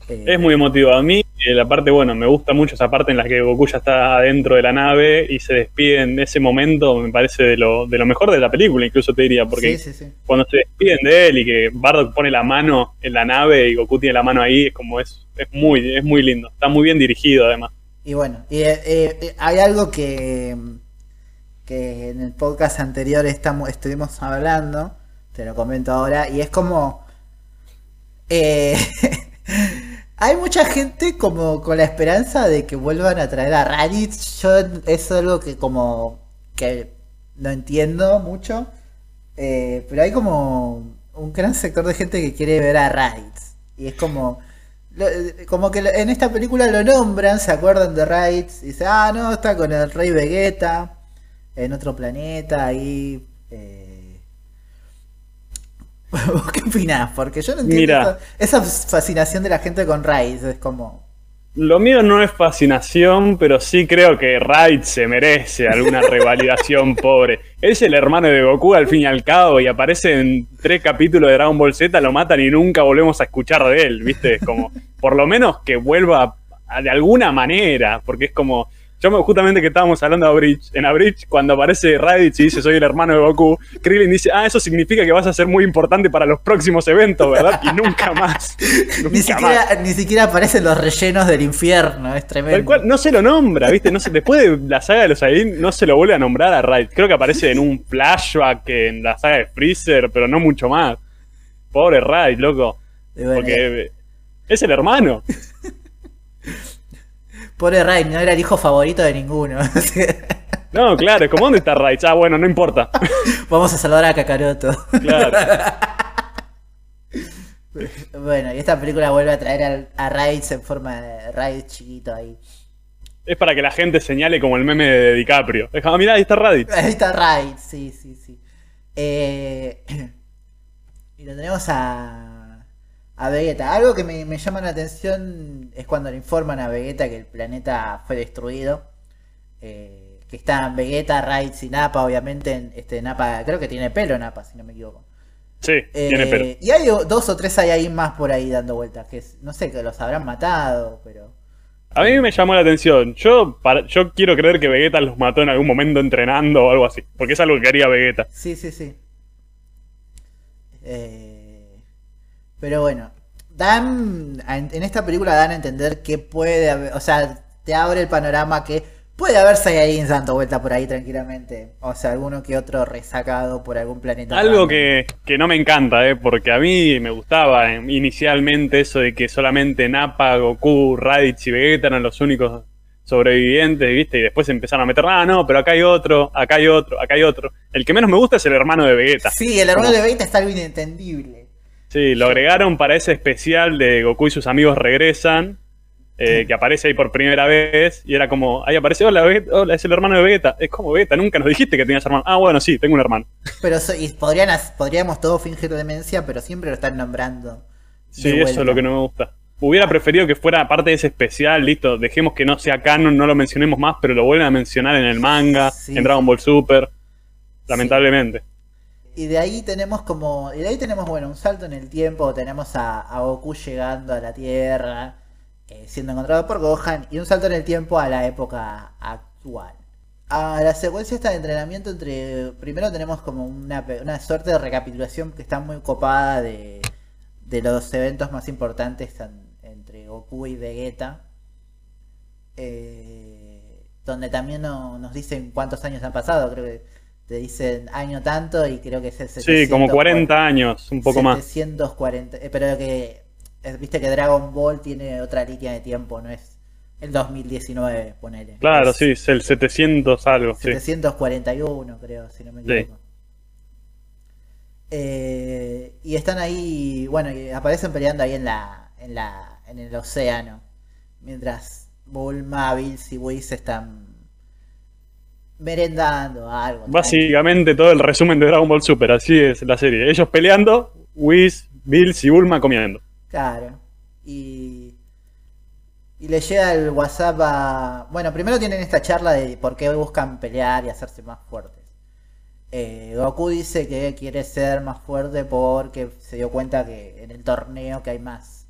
Eh, Es muy emotivo. A mí, eh, la parte, bueno, me gusta mucho esa parte en la que Goku ya está adentro de la nave y se despide en ese momento, me parece de lo, de lo mejor de la película, incluso te diría, porque Sí, sí, sí. cuando se despiden de él y que Bardock pone la mano en la nave y Goku tiene la mano ahí, es como es, es muy, es muy lindo. Está muy bien dirigido además. Y bueno, y, eh, eh, hay algo que, que en el podcast anterior estamos, estuvimos hablando, te lo comento ahora, y es como... eh, [LAUGHS] Hay mucha gente como con la esperanza de que vuelvan a traer a Raditz. Yo es algo que como que no entiendo mucho. Eh, pero hay como un gran sector de gente que quiere ver a Raditz. Y es como... como que en esta película lo nombran, se acuerdan de Raditz. Y dice, ah, no, está con el rey Vegeta. En otro planeta, ahí... eh. [LAUGHS] ¿Vos qué opinás? Porque yo no entiendo Mira. esa, fascinación de la gente con Raditz. Es como... Lo mío no es fascinación, pero sí creo que Raid se merece alguna revalidación, [LAUGHS] pobre. Es el hermano de Goku al fin y al cabo y aparece en tres capítulos de Dragon Ball Z, lo matan y nunca volvemos a escuchar de él, ¿viste? Es como, por lo menos que vuelva de alguna manera, porque es como, yo me- justamente que estábamos hablando de Abridge, en Abridge, cuando aparece Raditz y dice soy el hermano de Goku, Krillin dice, ah, eso significa que vas a ser muy importante para los próximos eventos, ¿verdad? Y nunca más. [LAUGHS] Ni Nunca más. siquiera, ni siquiera aparecen los rellenos del infierno, es tremendo. Tal cual, no se lo nombra, ¿viste? No se, después de la saga de los Saiyajin no se lo vuelve a nombrar a Raid. Creo que aparece en un flashback en la saga de Freezer, pero no mucho más. Pobre Raid, loco. Bueno, Porque es el hermano. [LAUGHS] Pobre Ray, no era el hijo favorito de ninguno. [LAUGHS] No, claro, es como ¿dónde está Raid? Ah, bueno, no importa. [LAUGHS] Vamos a saludar a Kakaroto. Claro. [LAUGHS] bueno, y esta película vuelve a traer a Raids en forma de Raids chiquito ahí. Es para que la gente señale como el meme de DiCaprio. Como, mirá, ahí está Raditz. Ahí está Raids, sí, sí, sí. Eh, [CLEARS THROAT] y lo tenemos a, a Vegeta. Algo que me, me llama la atención es cuando le informan a Vegeta que el planeta fue destruido. Eh, que están Vegeta, Raids y Nappa, obviamente. en- Este Nappa, creo que tiene pelo Nappa, si no me equivoco. Sí, Eh, tiene pelo. Y hay dos o tres hay ahí más por ahí dando vueltas. Que es- no sé, que los habrán matado, pero. A mí me llamó la atención. Yo, para- yo quiero creer que Vegeta los mató en algún momento entrenando o algo así. Porque es algo que haría Vegeta. Sí, sí, sí. Eh, pero bueno, dan en en esta película dan a entender que puede haber, o sea, te abre el panorama que puede haber Saiyajins dando vuelta por ahí tranquilamente. O sea, alguno que otro resacado por algún planeta. Algo que, que no me encanta, ¿eh? porque a mí me gustaba eh, inicialmente eso de que solamente Nappa, Goku, Raditz y Vegeta eran los únicos sobrevivientes, ¿viste? Y después empezaron a meter, ah, no, pero acá hay otro, acá hay otro, acá hay otro. El que menos me gusta es el hermano de Vegeta. Sí, el hermano de Vegeta está algo inentendible. Sí, lo agregaron para ese especial de Goku y sus amigos regresan, eh, que aparece ahí por primera vez, y era como, ahí aparece, hola, Vegeta, hola, es el hermano de Vegeta. Es como Vegeta, nunca nos dijiste que tenías hermano. Ah, bueno, sí, tengo un hermano. Pero so- y podrían, podríamos todos fingir demencia, pero siempre lo están nombrando. Sí, eso es lo que no me gusta. Hubiera preferido que fuera parte de ese especial, listo, dejemos que no sea canon, no lo mencionemos más, pero lo vuelven a mencionar en el manga, Sí. en Dragon Ball Super, lamentablemente. Y de ahí tenemos como. Y de ahí tenemos, bueno, un salto en el tiempo. Tenemos a, a Goku llegando a la Tierra, eh, siendo encontrado por Gohan. Y un salto en el tiempo a la época actual. A la secuencia esta de entrenamiento entre. Primero tenemos como una, una suerte de recapitulación que está muy copada de, de los eventos más importantes en- entre Goku y Vegeta. Eh, donde también no- nos dicen cuántos años han pasado. Creo que te dicen año tanto y creo que es el Sí, como 40 años, un poco más. 740. eh, pero que. eh, Viste que Dragon Ball tiene otra línea de tiempo, no es el 2019, ponele. Claro, Es sí, es el 700 algo, sí. 741, creo, si no me Sí. equivoco. Eh, y están ahí, bueno, y aparecen peleando ahí en la, en la, en el océano, mientras Bulma, Bills y Whis están merendando algo. Básicamente todo el resumen de Dragon Ball Super, así es la serie. Ellos peleando, Whis, Bills y Bulma comiendo. Claro. Y, y le llega el WhatsApp a... Bueno, primero tienen esta charla de por qué buscan pelear y hacerse más fuertes. Eh, Goku dice que quiere ser más fuerte porque se dio cuenta que en el torneo que hay más,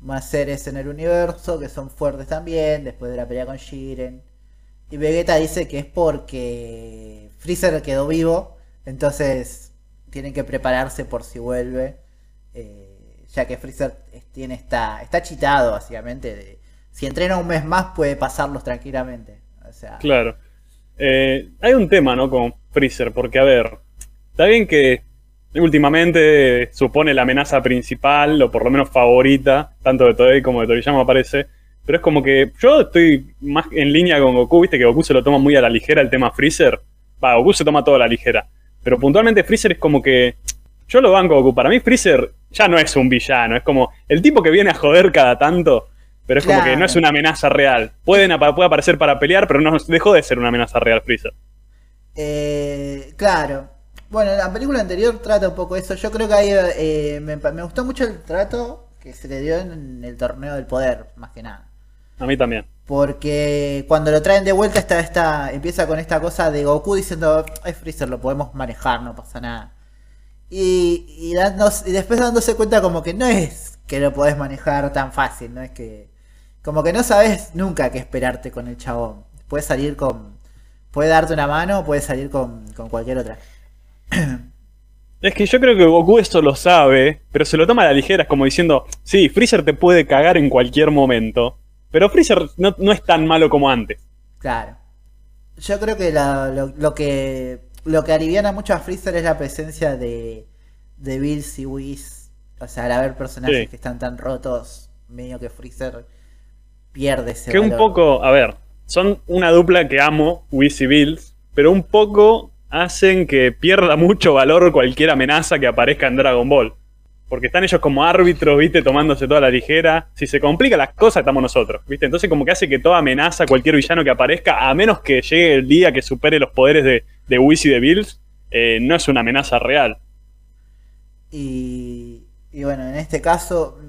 más seres en el universo que son fuertes también, después de la pelea con Jiren. Y Vegeta dice que es porque Freezer quedó vivo, entonces tienen que prepararse por si vuelve. eh, ya que Freezer tiene esta, está chitado básicamente. De, si entrena un mes más puede pasarlos tranquilamente. O sea, Claro. Eh, hay un tema, ¿no? Con Freezer, porque a ver, está bien que últimamente supone la amenaza principal, o por lo menos favorita, tanto de Toei como de Toriyama parece. Pero es como que yo estoy más en línea con Goku, viste que Goku se lo toma muy a la ligera el tema Freezer. Va, Goku se toma todo a la ligera. Pero puntualmente Freezer es como que. Yo lo banco Goku. Para mí Freezer ya no es un villano. Es como el tipo que viene a joder cada tanto. Pero es como que no es una amenaza real. Pueden, puede aparecer para pelear, pero no dejó de ser una amenaza real Freezer. Eh, claro. Bueno, la película anterior trata un poco eso. Yo creo que ahí eh, me, me gustó mucho el trato que se le dio en el torneo del poder, más que nada. A mí también. Porque cuando lo traen de vuelta está esta, empieza con esta cosa de Goku diciendo, es Freezer, lo podemos manejar, no pasa nada. Y, y, dándose- y después dándose cuenta como que no es que lo podés manejar tan fácil, no es que... Como que no sabes nunca qué esperarte con el chabón. Puede salir con... Puede darte una mano o puede salir con, con cualquier otra. [CLEARS THROAT] Es que yo creo que Goku esto lo sabe, pero se lo toma a la ligera, es como diciendo, sí, Freezer te puede cagar en cualquier momento, pero Freezer no, no es tan malo como antes. Claro. Yo creo que la- lo, lo que lo que aliviana mucho a Freezer es la presencia de, de Bills y Whis. O sea, al haber personajes Sí. que están tan rotos, medio que Freezer pierde ese Que un poco, a ver, son una dupla que amo, Whis y Bills, pero un poco hacen que pierda mucho valor cualquier amenaza que aparezca en Dragon Ball. Porque están ellos como árbitros, ¿viste? Tomándose toda la ligera. Si se complica las cosas, estamos nosotros, ¿viste? Entonces como que hace que toda amenaza, cualquier villano que aparezca, a menos que llegue el día que supere los poderes de, de Whis y de Bills, eh, no es una amenaza real. Y, y bueno, en este caso,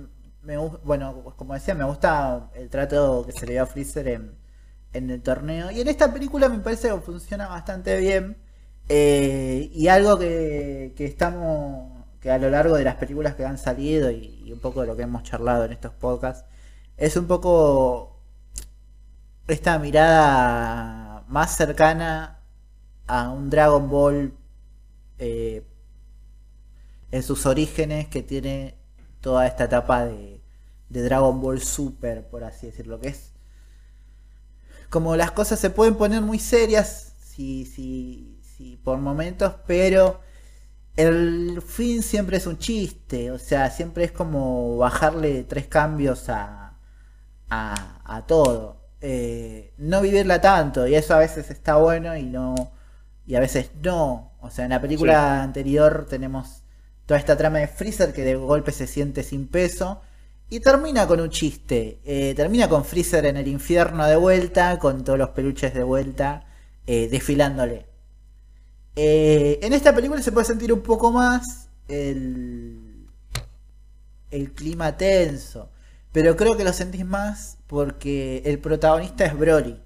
bueno, como decía, me gusta el trato que se le dio a Freezer en, en el torneo. Y en esta película me parece que funciona bastante bien. Eh, y algo que estamos, que a lo largo de las películas que han salido y, un poco de lo que hemos charlado en estos podcasts, es un poco esta mirada más cercana a un Dragon Ball eh, en sus orígenes que tiene toda esta etapa de, de Dragon Ball Super, por así decirlo, que es como las cosas se pueden poner muy serias si, si, si por momentos, pero el fin siempre es un chiste, o sea, siempre es como bajarle tres cambios a, a, a todo. Eh, no vivirla tanto, y eso a veces está bueno y no y a veces no. O sea, en la película anterior tenemos toda esta trama de Freezer que de golpe se siente sin peso. Y termina con un chiste. Eh, termina con Freezer en el infierno de vuelta, con todos los peluches de vuelta, eh, desfilándole. Eh, en esta película se puede sentir un poco más el, el clima tenso. Pero creo que lo sentís más porque el protagonista es Broly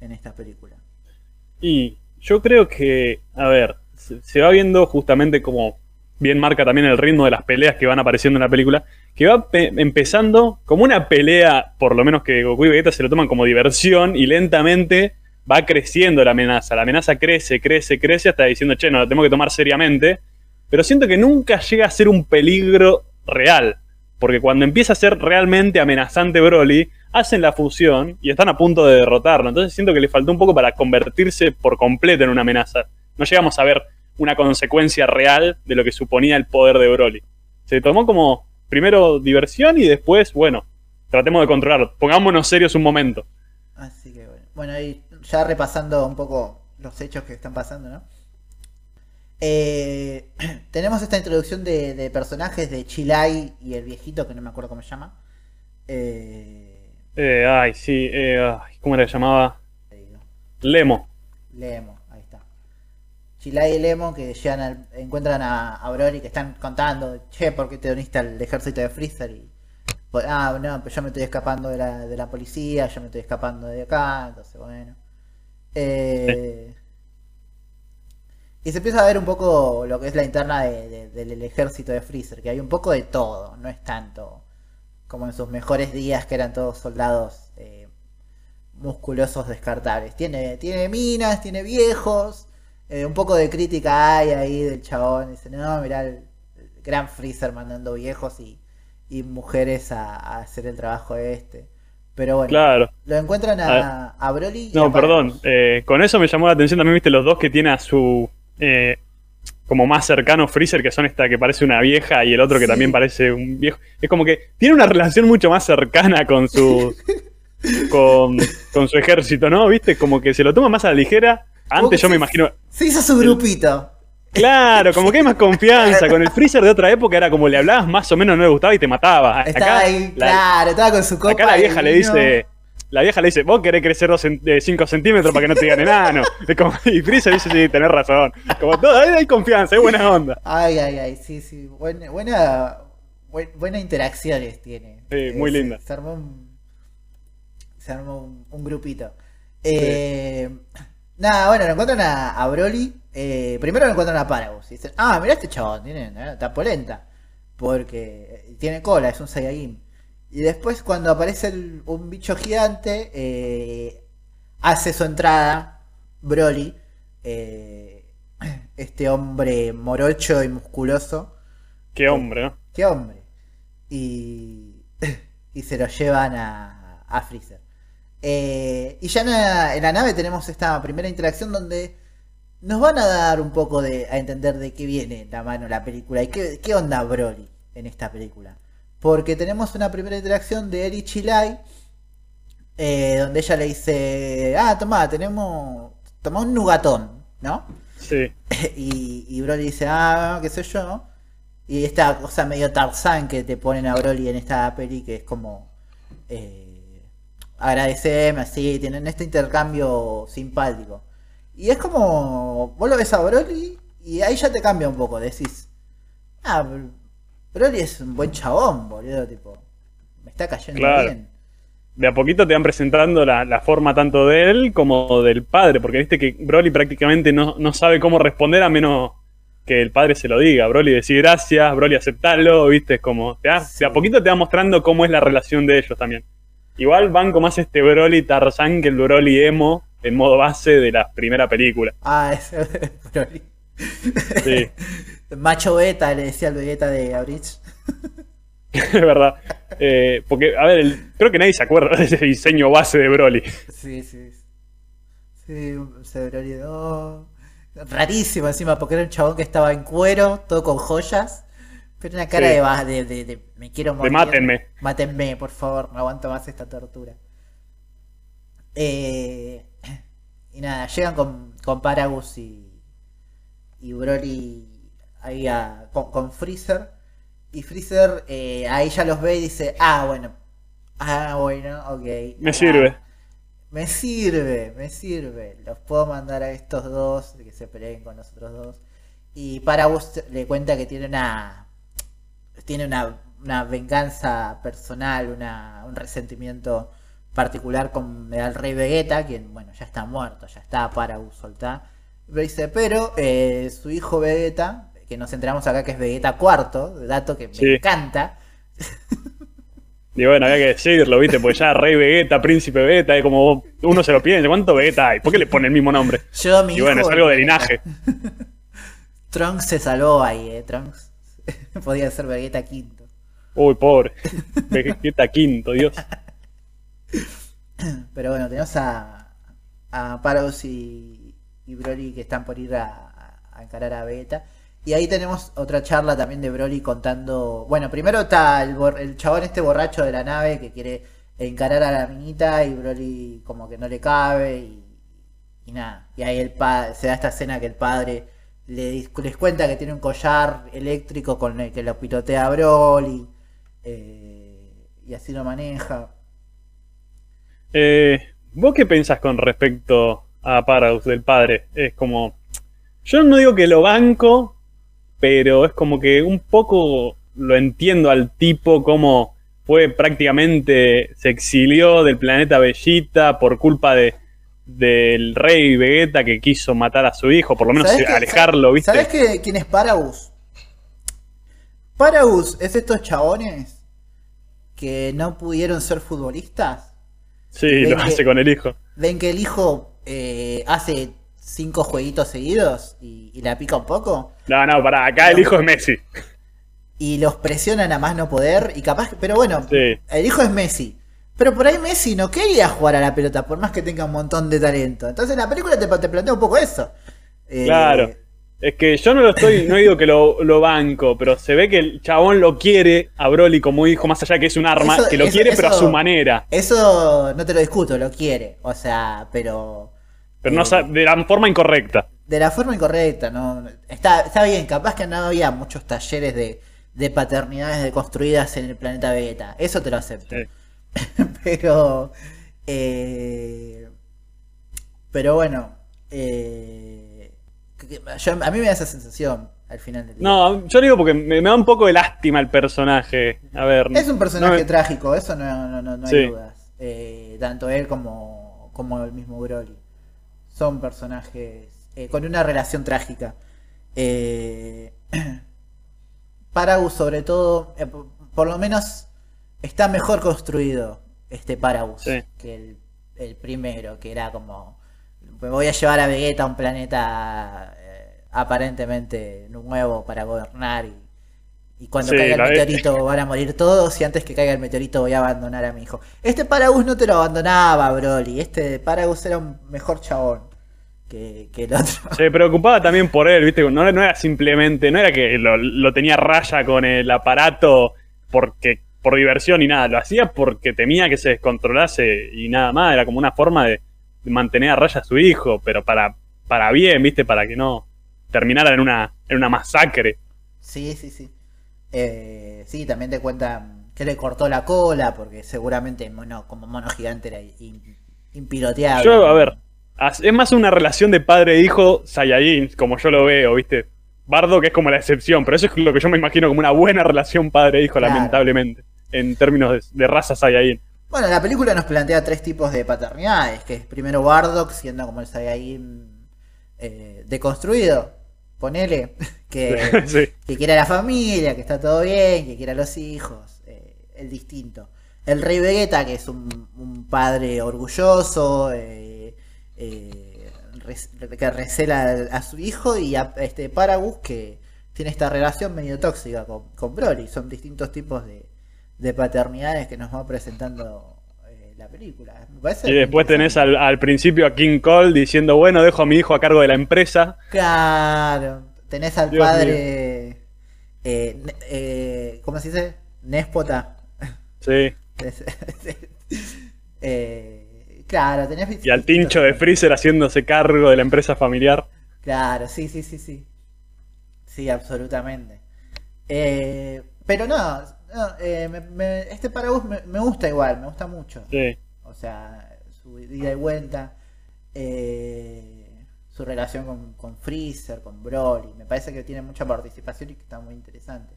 en esta película. Y yo creo que, a ver, se, se va viendo justamente como bien marca también el ritmo de las peleas que van apareciendo en la película, que va pe- empezando como una pelea, por lo menos que Goku y Vegeta se lo toman como diversión y lentamente va creciendo la amenaza. La amenaza crece, crece, crece hasta diciendo, che, no la tenemos que tomar seriamente. Pero siento que nunca llega a ser un peligro real. Porque cuando empieza a ser realmente amenazante Broly, hacen la fusión y están a punto de derrotarlo. Entonces siento que le faltó un poco para convertirse por completo en una amenaza. No llegamos a ver una consecuencia real de lo que suponía el poder de Broly. Se tomó como primero diversión y después, bueno, tratemos de controlarlo. Pongámonos serios un momento. Así que bueno. Bueno, y ya repasando un poco los hechos que están pasando, ¿no? Eh, [CLEARS THROAT] tenemos esta introducción de, de personajes de Chilai y el viejito, que no me acuerdo cómo se llama. Eh, Eh, ay, sí, eh, ay, ¿cómo era que llamaba? Lemo. Lemo, ahí está. Chilai y Lemo que llegan al- encuentran a, a Broly que están contando, che, ¿por qué te uniste al ejército de Freezer? Y, ah, no, pues yo me estoy escapando de la, de la policía, yo me estoy escapando de acá, entonces bueno. Eh, Y se empieza a ver un poco lo que es la interna de- de- del ejército de Freezer, que hay un poco de todo, no es tanto como en sus mejores días que eran todos soldados eh, musculosos descartables. Tiene, tiene minas, tiene viejos, eh, un poco de crítica hay ahí del chabón, dice, no, mirá el, el gran Freezer mandando viejos y, y mujeres a, hacer el trabajo este. Pero bueno, Claro. lo encuentran a, a Broly. y No, a perdón. Eh, con eso me llamó la atención también, viste, los dos que tiene a su. eh, como más cercanos Freezer, que son esta que parece una vieja y el otro que Sí. también parece un viejo. Es como que tiene una relación mucho más cercana con su. [LAUGHS] con, con su ejército, ¿no? ¿Viste? Como que se lo toma más a la ligera. Antes yo me imagino. Se hizo su grupito. Claro, como que hay más confianza. Con el Freezer de otra época era como le hablabas más o menos, no le gustaba y te mataba. Estaba ahí, la, claro, estaba con su copa. acá la vieja le dice. La vieja le dice, vos querés crecer 5 centímetros para que no te digan enano. Y Freezer dice, sí, tenés razón. Como todo, ahí hay confianza, hay buena onda. Ay, ay, ay, sí, sí. Buena, buena, buen- buena interacciones tiene. Sí, muy Eh, linda. Se, armó un, se armó un, un grupito. Eh, Nada, bueno, lo encuentran a, a Broly. Eh, primero lo encuentran a Paragus. Y dicen, ah, mirá este chabón, tiene, eh, está polenta. Porque eh, tiene cola, es un Saiyajin. Y después cuando aparece el- un bicho gigante, eh, hace su entrada Broly. este hombre morocho y musculoso. Qué hombre, ¿no? ¿Qué hombre? Y, y se lo llevan a, a Freezer. Y ya en la, en la nave tenemos esta primera interacción donde nos van a dar un poco de, a entender de qué viene la mano la película y qué, qué onda Broly en esta película. Porque tenemos una primera interacción de Eri Chilai, eh, donde ella le dice, ah, toma, tenemos, toma un nugatón, ¿no? Sí. [LAUGHS] y, y Broly dice, ah, qué sé yo. Y esta cosa medio Tarzán que te ponen a Broly en esta peli que es como eh, agradeceme, así, tienen este intercambio simpático. Y es como, vos lo ves a Broly y ahí ya te cambia un poco, decís, ah, Broly es un buen chabón, boludo, tipo, me está cayendo Claro. bien. De a poquito te van presentando la, la forma tanto de él como del padre, porque viste que Broly prácticamente no, no sabe cómo responder a menos que el padre se lo diga. Broly decir gracias, Broly aceptarlo, viste, es como, te Sí. de a poquito te va mostrando cómo es la relación de ellos también. Igual banco más este Broly Tarzán que el Broly Emo en modo base de la primera película. Ah, ese [LAUGHS] Broly. Sí, [LAUGHS] Macho Beta, le decía el Vegeta de Abrich. [LAUGHS] es verdad. Eh, porque, a ver, el- creo que nadie se acuerda de ese diseño base de Broly. Sí, sí. Sí, se Broly oh, Rarísimo encima, porque era un chabón que estaba en cuero, todo con joyas. Pero una cara Sí. de, de, de, de me quiero morir. mátenme. Mátenme, por favor, no aguanto más esta tortura. Eh, y nada, llegan con, con Paragus y, y Broly ahí a- con, con Freezer. Y Freezer eh, ahí ya los ve y dice, ah, bueno. Ah, bueno, ok. Me Ah, sirve. me sirve, me sirve. Los puedo mandar a estos dos que se peleen con los otros dos. Y Paragus le cuenta que tiene una. Tiene una, una venganza personal, una, un resentimiento particular con el rey Vegeta, quien, bueno, ya está muerto, ya está Paragus, soltá. Pero dice, pero eh, su hijo Vegeta, que nos enteramos acá que es Vegeta cuarto, dato que me encanta. Y bueno, había que decirlo, ¿viste? Porque ya Rey Vegeta, Príncipe Vegeta, es como uno se lo piensa, ¿cuánto Vegeta hay? ¿Por qué le pone el mismo nombre? Yo, mi Y bueno, hijo, es algo de linaje. [LAUGHS] Trunks se salvó ahí, eh, Trunks. [LAUGHS] Podía ser Vegeta quinto. Uy, pobre. Vegeta quinto, Dios. Pero bueno, tenemos a, a Paragus y, y Broly que están por ir a, a encarar a Vegeta. Y ahí tenemos otra charla también de Broly contando. Bueno, primero está el, el chabón este borracho de la nave que quiere encarar a la minita y Broly como que no le cabe y, nada. Y ahí el pa- se da esta escena que el padre les cuenta que tiene un collar eléctrico con el que lo pilotea a Broly. eh, y así lo maneja. Eh, ¿Vos qué pensás con respecto a Paradox del padre? Es como. Yo no digo que lo banco, pero es como que un poco lo entiendo al tipo como fue prácticamente. se exilió del planeta Bellita por culpa de del rey Vegeta que quiso matar a su hijo, por lo menos ¿Sabés alejarlo, ¿viste? ¿Sabes qué- quién es Paragus? Paragus es estos chabones que no pudieron ser futbolistas. Sí, Ven lo que- hace con el hijo. Ven que el hijo eh, hace cinco jueguitos seguidos y, y la pica un poco. No, no, pará, acá el hijo es Messi. Y los presionan a más no poder. Y capaz, pero bueno, Sí. el hijo es Messi. Pero por ahí Messi no quería jugar a la pelota, por más que tenga un montón de talento. Entonces la película te, te plantea un poco eso. Eh, Claro. Es que yo no lo estoy, no digo que lo, lo banco, pero se ve que el chabón lo quiere a Broly como hijo, más allá que es un arma, Eso- que lo eso- quiere pero a su manera. Eso no te lo discuto, lo quiere. O sea, pero. Pero no eh, de la forma incorrecta. De la forma incorrecta, ¿no? Está, está bien, capaz que no había muchos talleres de, de paternidades deconstruidas en el planeta Vegeta. Eso te lo acepto. Sí. [LAUGHS] pero. eh, pero bueno. eh, yo- a mí me da esa sensación al final del día. No, yo digo porque me, me da un poco de lástima el personaje. A ver. Es un personaje no me- trágico, eso no, no, no, no hay Sí. dudas. Eh, tanto él como, como el mismo Broly. Son personajes eh, con una relación trágica. Eh, [CLEARS THROAT] Paragus, sobre todo, eh, por, por lo menos está mejor construido este Paragus Sí. que el, el primero, que era como: Me voy a llevar a Vegeta a un planeta eh, aparentemente nuevo para gobernar y. Y cuando Sí, caiga el meteorito van a morir todos y antes que caiga el meteorito voy a abandonar a mi hijo. Este Paragus no te lo abandonaba, Broly. Este Paragus era un mejor chabón que, que el otro. [LAUGHS] Se preocupaba también por él, ¿viste? No, no era simplemente, no era que lo, lo tenía raya con el aparato porque por diversión y nada, lo hacía porque temía que se descontrolase y nada más, era como una forma de mantener a raya a su hijo, pero para, para bien, ¿viste? Para que no terminara en una, en una masacre. Sí, sí, sí. Eh, sí, también te cuentan que le cortó la cola porque seguramente mono, como mono gigante era in- impiloteable. Yo, a ver, es más una relación de padre e hijo Saiyajin, como yo lo veo, ¿viste? Bardo que es como la excepción, pero eso es lo que yo me imagino como una buena relación padre e Claro. lamentablemente, en términos de, de raza Saiyajin. Bueno, la película nos plantea tres tipos de paternidades, que es primero Bardock siendo como el Saiyajin eh, deconstruido, ponele, [LAUGHS] que, [LAUGHS] sí. que quiere a la familia, que está todo bien, que quiere a los hijos, eh, el distinto. El Rey Vegeta, que es un, un padre orgulloso, eh, eh, que recela a, a su hijo, y a este Paragus, que tiene esta relación medio tóxica con, con Broly. Son distintos tipos de, de paternidades que nos va presentando eh, la película. Me parece Y después tenés al, al principio a King Cole diciendo, bueno, dejo a mi hijo a cargo de la empresa. Claro, tenés al Dios padre. Eh, eh, ¿Cómo se dice? Néspota. Sí. [LAUGHS] Eh, claro, tenés. Y al tincho de Freezer haciéndose cargo de la empresa familiar. Claro, sí, sí, sí, sí. Sí, absolutamente. Eh, pero no, no, eh, me- me- este Paragus me, me gusta igual, me gusta mucho. Sí. O sea, su ida y vuelta, eh, su relación con, con Freezer, con Broly, me parece que tiene mucha participación y que está muy interesante.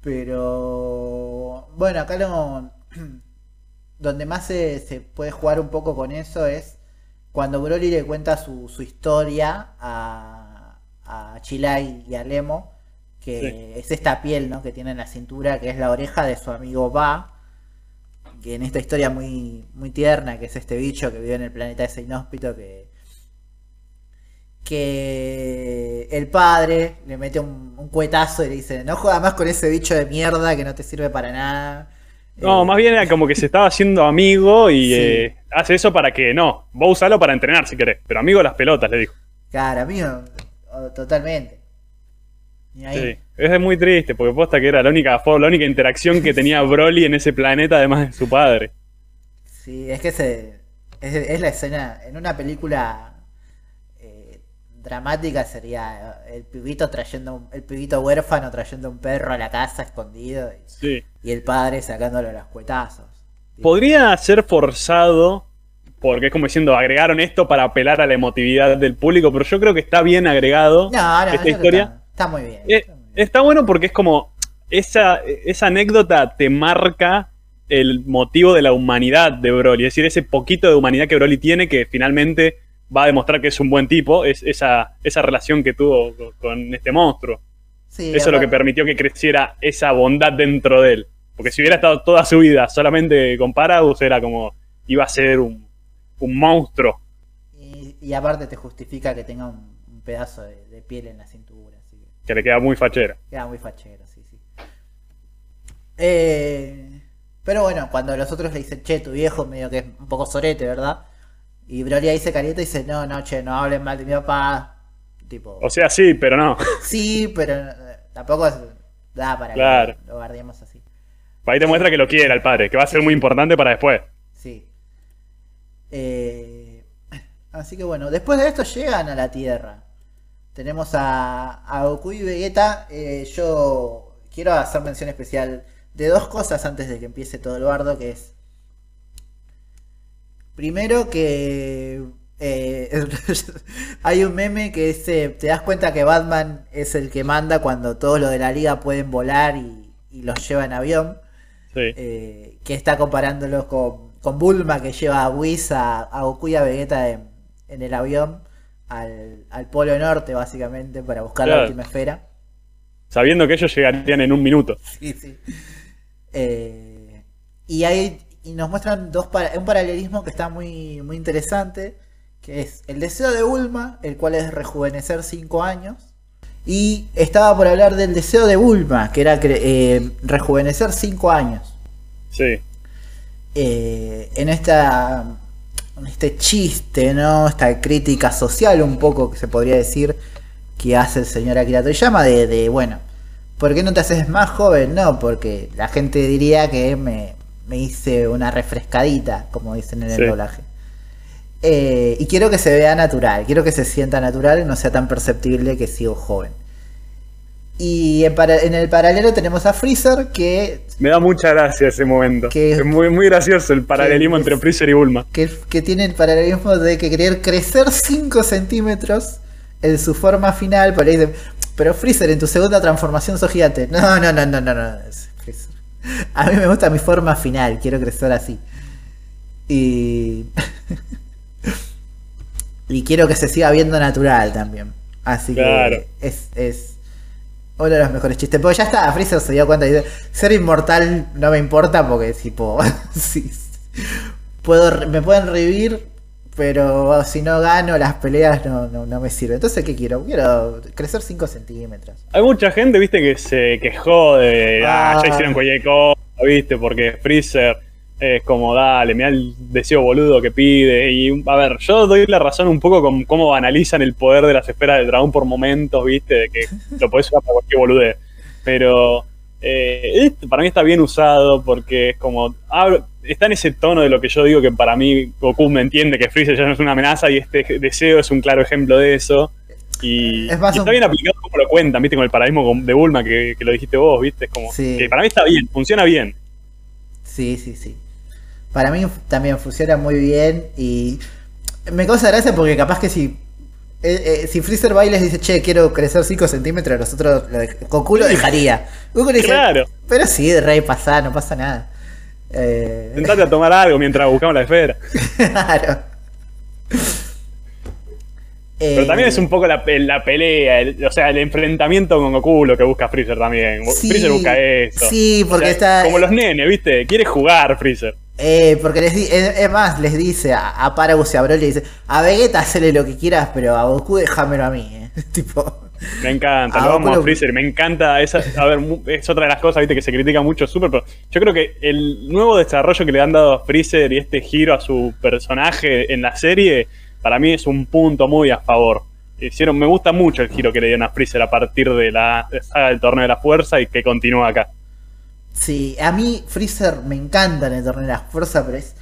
Pero bueno, acá lo, [CLEARS THROAT] donde más se, se puede jugar un poco con eso es cuando Broly le cuenta su, su historia a, a Chilai y a Lemo, que Sí. es esta piel ¿no? que tiene en la cintura, que es la oreja de su amigo Ba, que en esta historia muy, muy tierna, que es este bicho que vive en el planeta ese inhóspito, que, que el padre le mete un, un cuetazo y le dice, no juega más con ese bicho de mierda que no te sirve para nada. No, Eh, más bien era como que se estaba haciendo amigo y Sí. eh, hace eso para que no. Vos usalo para entrenar si querés. Pero amigo las pelotas, le dijo. Claro, amigo, totalmente. Ahí. Sí. Es muy triste porque posta que era la única, la única interacción que tenía Broly en ese planeta además de su padre. Sí, es que se, es, es la escena, en una película eh, dramática sería el pibito trayendo, un- el pibito huérfano trayendo un perro a la casa escondido y, Sí. y el padre sacándolo a los cuetazos. Podría ser forzado, porque es como diciendo, agregaron esto para apelar a la emotividad del público, pero yo creo que está bien agregado No, no, yo esta historia. Está, está muy bien. Eh, está muy bien. está bueno porque es como, esa, esa anécdota te marca el motivo de la humanidad de Broly, es decir, ese poquito de humanidad que Broly tiene que finalmente va a demostrar que es un buen tipo, es esa, esa relación que tuvo con, este monstruo. Sí, Eso es lo que permitió que creciera esa bondad dentro de él. Porque si hubiera estado toda su vida solamente con Paragus, era como. iba a ser un, un monstruo. y, y aparte te justifica que tenga un, un pedazo de, de piel en la cintura, que le queda muy fachera. queda muy fachero, sí, sí. Eh, pero bueno, cuando los otros le dicen, che, tu viejo medio que es un poco sorete, ¿verdad? Y Broly ahí se calienta y dice, no, no, che, no hablen mal de mi papá. Tipo, O sea, sí, pero no. [LAUGHS] sí, pero eh, tampoco es- da para Claro. que lo guardemos así. Ahí te muestra que lo quiere al padre, que va a ser muy importante para después. Sí. Eh, así que bueno, después de esto llegan a la Tierra. Tenemos a, a Goku y Vegeta. Eh, yo quiero hacer mención especial de dos cosas antes de que empiece todo el bardo, que es... Primero que... eh, [LAUGHS] hay un meme que es, eh, te das cuenta que Batman es el que manda cuando todos los de la liga pueden volar y, y los lleva en avión Sí. eh, que está comparándolos con, con Bulma que lleva a Whis, a, a Goku y a Vegeta en, en el avión al, al Polo Norte básicamente para buscar la última esfera. Sabiendo que ellos llegarían en un minuto. [LAUGHS] Sí, sí. Eh, y ahí y nos muestran dos un paralelismo que está muy, muy interesante, que es el deseo de Bulma, el cual es rejuvenecer 5 años. Y estaba por hablar del deseo de Bulma, que era eh, rejuvenecer 5 años. Sí. eh, en esta este chiste, ¿no? Esta crítica social un poco que se podría decir que hace el señor Akira Toriyama de, de bueno, ¿por qué no te haces más joven? No, porque la gente diría que me, me hice una refrescadita, como dicen en el Sí. doblaje. Eh, y quiero que se vea natural, quiero que se sienta natural y no sea tan perceptible que sigo joven. Y en, para- en el paralelo tenemos a Freezer que Me da mucha gracia ese momento. Que- es muy, muy gracioso el paralelismo entre Freezer y Bulma. que, que tiene el paralelismo de que querer crecer 5 centímetros en su forma final, dice, pero Freezer en tu segunda transformación sos gigante. No, no, no, no, no, no. Freezer. A mí me gusta mi forma final, quiero crecer así. Y... [LAUGHS] y quiero que se siga viendo natural también. Así Claro. que es, es uno de los mejores chistes. Porque ya está, Freezer se dio cuenta y dice, ser inmortal no me importa porque tipo, [LAUGHS] sí, puedo, me pueden revivir, pero si no gano las peleas no, no, no me sirve. Entonces, ¿qué quiero? Quiero crecer 5 centímetros. Hay mucha gente, viste, que se quejó de. Ah, Ah. ya hicieron cualquier cosa, viste, porque Freezer es como, dale, mira el deseo boludo que pide. Y a ver, yo doy la razón un poco con cómo analizan el poder de las esferas del dragón por momentos, viste, de que [LAUGHS] lo podés usar para cualquier boludez. Pero. eh, para mí está bien usado porque es como. hablo- está en ese tono de lo que yo digo que para mí Goku me entiende que Freezer ya no es una amenaza y este deseo es un claro ejemplo de eso. Y, Es más y está bien aplicado como lo cuentan, viste, con el paradigma de Bulma que, que lo dijiste vos, viste, es como Sí. que para mí está bien, funciona bien. Sí, sí, sí. Para mí también funciona muy bien y me causa gracia porque capaz que si eh, eh, si Freezer va y les dice, che, quiero crecer 5 centímetros, nosotros lo de- Goku lo dejaría. [LAUGHS] Goku le dice, Claro. pero sí, rey, pasa, no pasa nada. Eh, Sentate a tomar algo mientras buscamos la esfera. [LAUGHS] claro. Pero Eh, también es un poco la, pe- la pelea, el- o sea, el enfrentamiento con Goku lo que busca Freezer también. Sí, Freezer busca eso. sí, porque O sea, está- Como los nenes, viste, quiere jugar Freezer. Eh, porque les di- es, más, les dice a, a Paragus y a Broly, dice, a Vegeta hacele lo que quieras, pero a Goku déjamelo a mí, eh. [LAUGHS] tipo. Me encanta, lo vamos a Freezer, me encanta esa, a ver, es otra de las cosas, viste, que se critica mucho Super, pero yo creo que el nuevo desarrollo que le han dado a Freezer y este giro a su personaje en la serie, para mí es un punto muy a favor. Hicieron, me gusta mucho el giro que le dieron a Freezer a partir de la saga del torneo de la fuerza y que continúa acá. Sí, a mí Freezer me encanta en el torneo de la fuerza, pero es.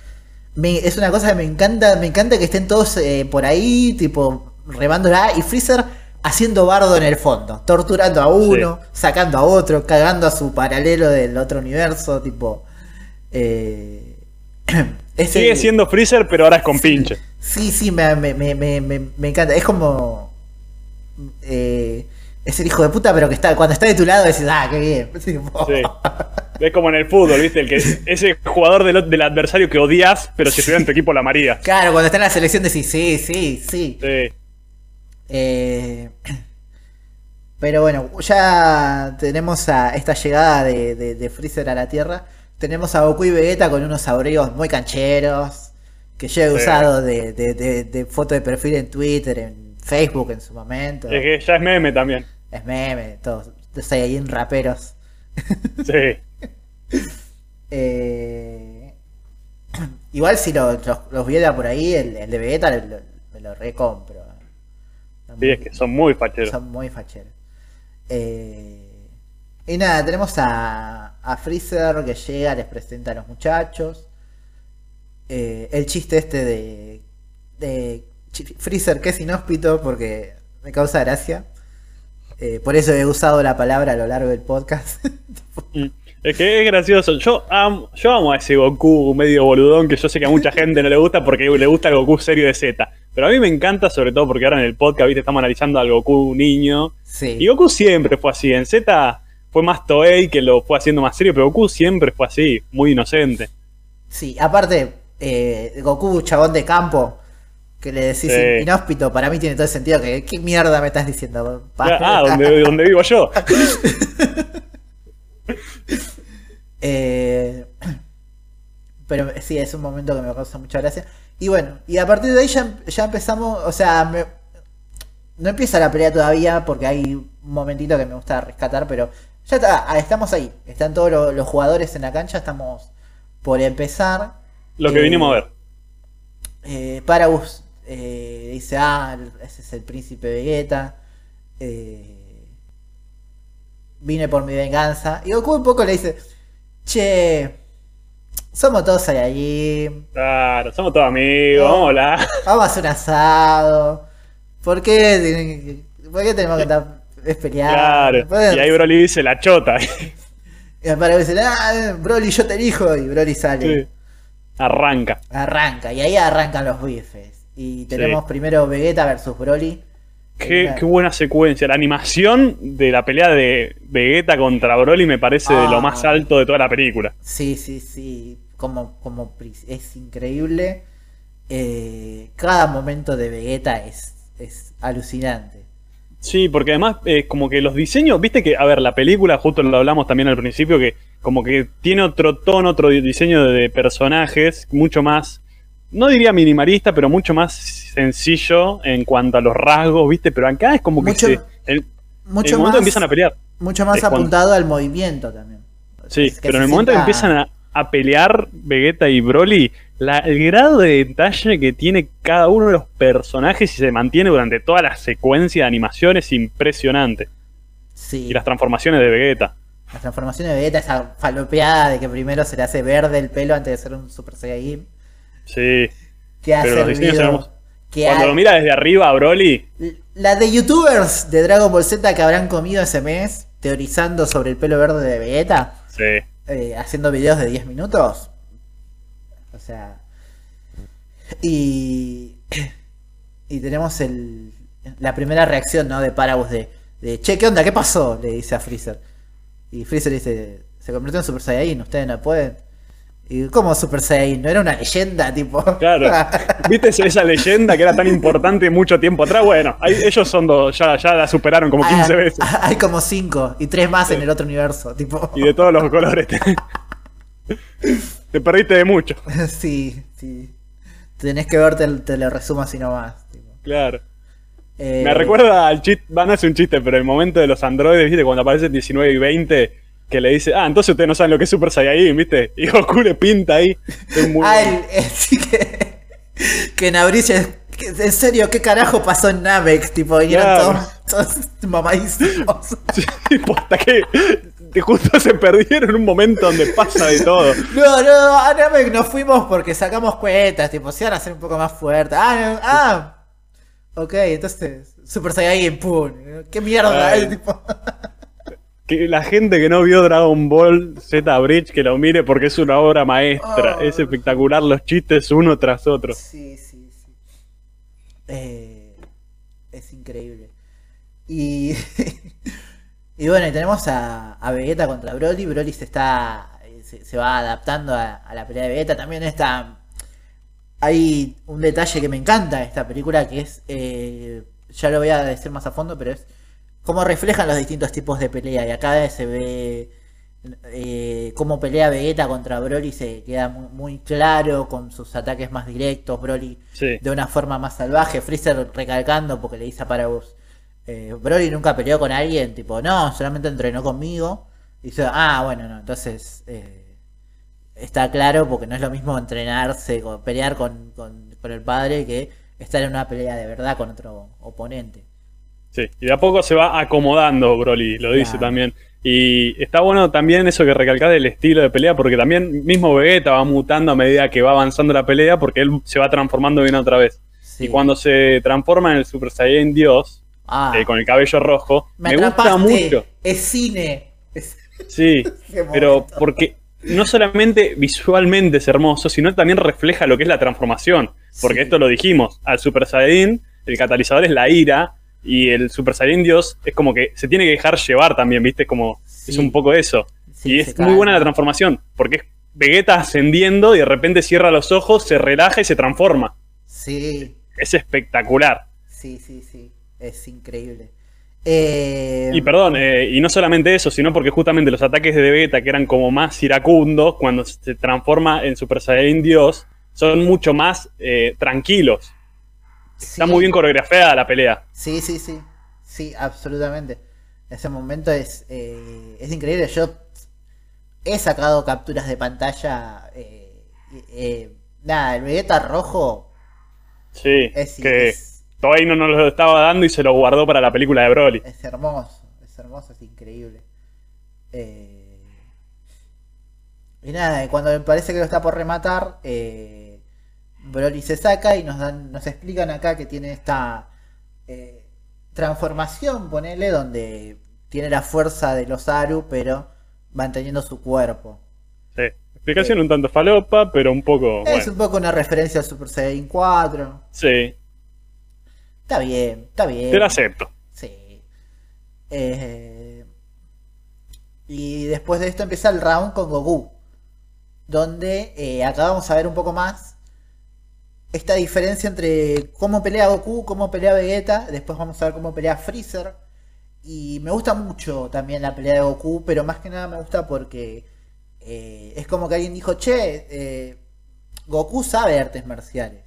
me- es una cosa que me encanta, me encanta que estén todos eh, por ahí, tipo, remándola, y Freezer haciendo bardo en el fondo, torturando a uno, sacando a otro, cagando a su paralelo del otro universo, tipo. Eh, [CLEARS THROAT] ese- Sigue siendo Freezer, pero ahora es con pinche. Sí, sí, me, me, me, me, encanta. Es como. eh, es el hijo de puta, pero que está cuando está de tu lado decís, ah, qué bien. [LAUGHS] Sí. Es como en el fútbol, ¿viste? El que, ese jugador del, del adversario que odias, pero si estuviera en tu equipo la María. Claro, cuando está en la selección decís, sí, sí, sí. Sí. Eh, pero bueno, ya tenemos a esta llegada de, de- de Freezer a la Tierra. Tenemos a Goku y Vegeta con unos abrigos muy cancheros. Que yo he Sí. usado de, de, de- de foto de perfil en Twitter, en Facebook en su momento. Es que ya es meme también. Es meme, todos. Los en raperos. Sí. [LAUGHS] Eh, [CLEARS THROAT] igual si lo- los, los viera por ahí, el, el de Vegeta lo- me lo recompro. Están Sí, muy- es que son muy facheros. son muy facheros. Eh, y nada, tenemos a, a Freezer que llega, les presenta a los muchachos. Eh, el chiste este de, Freezer que es inhóspito porque me causa gracia. Eh, por eso he usado la palabra a lo largo del podcast. [LAUGHS] Mm. Es que es gracioso. Yo amo, yo amo a ese Goku medio boludón que yo sé que a mucha [LAUGHS] gente no le gusta porque le gusta el Goku serio de Z. Pero a mí me encanta, sobre todo porque ahora en el podcast, viste, estamos analizando al Goku niño. sí. Y Goku siempre fue así. En Z fue más Toei que lo fue haciendo más serio, pero Goku siempre fue así, muy inocente. Sí, aparte, eh, Goku, chabón de campo, que le decís Sí. inhóspito, para mí tiene todo el sentido. que ¿Qué mierda me estás diciendo? Ah, donde, donde vivo yo. [LAUGHS] Eh, pero sí, es un momento que me causa mucha gracia. Y bueno, y a partir de ahí ya, ya empezamos, o sea, me- no empieza la pelea todavía porque hay un momentito que me gusta rescatar, pero ya está, ah, estamos ahí. Están todos lo- los, jugadores en la cancha, estamos por empezar. Lo que Eh, vinimos a ver. Eh, Paragus eh, dice, ah, ese es el príncipe Vegeta. eh, vine por mi venganza. Y Goku un poco le dice, che, somos todos Saiyajin, Claro, somos todos amigos, No. vamos a hacer un asado. ¿Por qué, por qué tenemos que [LAUGHS] estar es pelear? Claro. Y ahí Broly dice la chota. [LAUGHS] Y Paragus dice, ah, Broly, yo te elijo. Y Broly sale. Sí. Arranca. Arranca, y ahí arrancan los bifes. Y tenemos primero Vegeta versus Broly. Qué, qué buena secuencia. La animación de la pelea de Vegeta contra Broly me parece de Ah. lo más alto de toda la película. Sí, sí, sí. Como, como es increíble. Eh, cada momento de Vegeta es, es alucinante. Sí, porque además, eh, como que los diseños, viste que, a ver, la película, justo lo hablamos también al principio, que como que tiene otro tono, otro diseño de personajes, mucho más, no diría minimalista, pero mucho más sencillo en cuanto a los rasgos, viste, pero acá es como que Mucho- se- el, Mucho el momento más, empiezan a pelear. mucho más es cuando- apuntado al movimiento también. Sí, Es que pero en el momento que empiezan a, a pelear Vegeta y Broly, la- el grado de detalle que tiene cada uno de los personajes y se mantiene durante toda la secuencia de animación es impresionante. Sí, Y las transformaciones de Vegeta. la transformación de Vegeta, esa falopeada de que primero se le hace verde el pelo antes de ser un Super Saiyajin. Sí. Que ha Pero servido. Que Cuando lo mira desde arriba a Broly, La de youtubers de Dragon Ball Z que habrán comido ese mes teorizando sobre el pelo verde de Vegeta, sí. Eh, haciendo videos de 10 minutos. O sea. Y. Y tenemos el, la primera reacción, ¿no? De Paragus de, de, che, ¿qué onda? ¿Qué pasó? Le dice a Freezer. Y Freezer dice, se convirtió en Super Saiyajin, ustedes no pueden. Y ¿cómo Super Saiyajin? ¿No era una leyenda, tipo? Claro. [LAUGHS] ¿Viste esa- leyenda que era tan importante mucho tiempo atrás? Bueno, ahí- ellos son dos, ya, ya la superaron como 15 Ah, veces. [LAUGHS] Hay como 5 y 3 más en el otro universo, tipo. Y de todos los colores. Te, [LAUGHS] te perdiste de mucho. sí, sí. Tenés que ver, te, lo resumo así nomás. tipo. Claro. Eh, Me recuerda al chiste, va, no es un chiste, pero el momento de los androides, ¿viste? Cuando aparecen 19 y 20, que le dice, ah, entonces ustedes no saben lo que es Super Saiyajin, ¿viste? [LAUGHS] Y Goku le pinta ahí. Es muy Ah, el, el- [LAUGHS] sí que. Que que- En serio, ¿qué carajo pasó en Namex? Tipo, vinieron Claro. todos, todos mamadísimos. [LAUGHS] Sí, hasta que justo se perdieron en un momento donde pasa de todo. No, no, a Namex nos fuimos porque sacamos cuentas, tipo, se iban a hacer un poco más fuertes. Ah, no, ah. Ok, entonces, Super Saiyajin, pum. ¿Qué mierda? Ay. tipo. Que la gente que no vio Dragon Ball Z Bridge que lo mire porque es una obra maestra. Oh. Es espectacular los chistes uno tras otro. Sí, sí, sí. Eh, es increíble. Y, [LAUGHS] y bueno, y tenemos a, a Vegeta contra Broly. Broly se está. Se, se va adaptando a, a la pelea de Vegeta. También está. Hay un detalle que me encanta de esta película que es. eh, ya lo voy a decir más a fondo, pero es cómo reflejan los distintos tipos de pelea. Y acá se ve eh, cómo pelea Vegeta contra Broly se queda muy, muy claro con sus ataques más directos. Broly Sí. de una forma más salvaje. Freezer recalcando porque le dice a Paragus. Eh, Broly nunca peleó con alguien, tipo, no, solamente entrenó conmigo. Y dice, ah, bueno, no, entonces eh, está claro porque no es lo mismo entrenarse, pelear con, con- con el padre que estar en una pelea de verdad con otro oponente. Sí, y de a poco se va acomodando Broly, lo dice Claro. también. Y está bueno también eso que recalcás del estilo de pelea, porque también mismo Vegeta va mutando a medida que va avanzando la pelea, porque él se va transformando bien otra vez. Sí. Y cuando se transforma en el Super Saiyan Dios, Ah, eh, con el cabello rojo, me, me, gusta mucho. Es cine. Es- Sí, [LAUGHS] pero porque no solamente visualmente es hermoso, sino también refleja lo que es la transformación. Porque Sí. esto lo dijimos, al Super Saiyan el catalizador es la ira y el Super Saiyan Dios es como que se tiene que dejar llevar también, ¿viste? Es como Sí. es un poco eso. Sí, y es muy buena la transformación, porque es Vegeta ascendiendo y de repente cierra los ojos, se relaja y se transforma. Sí, Es espectacular. sí, sí, sí. Es increíble. Eh, Y perdón, eh, y no solamente eso, sino porque justamente los ataques de Vegeta, que eran como más iracundos, cuando se transforma en Super Saiyan Dios, son mucho más eh, tranquilos. Está muy bien coreografiada la pelea. Sí, sí, sí. Sí, absolutamente. Ese momento es, eh, es increíble. Yo he sacado capturas de pantalla. eh, eh, nada, el Vegeta rojo Sí, es, que es, Toei no nos lo estaba dando y se lo guardó para la película de Broly. es hermoso. Es hermoso, es increíble. Eh, y nada, cuando me parece que lo está por rematar, eh, Broly se saca y nos dan, nos explican acá que tiene esta eh, transformación, ponele, donde tiene la fuerza de los Aru, pero manteniendo su cuerpo. Sí. Explicación un tanto falopa, pero un poco. Es Bueno. un poco una referencia al Super Saiyan 4. Sí, Está bien, está bien. te lo acepto. Sí. Eh, y después de esto empieza el round con Goku. Donde eh, acá vamos a ver un poco más esta diferencia entre cómo pelea Goku, cómo pelea Vegeta. Después vamos a ver cómo pelea Freezer. Y me gusta mucho también la pelea de Goku, pero más que nada me gusta porque eh, es como que alguien dijo, che, eh, Goku sabe artes marciales.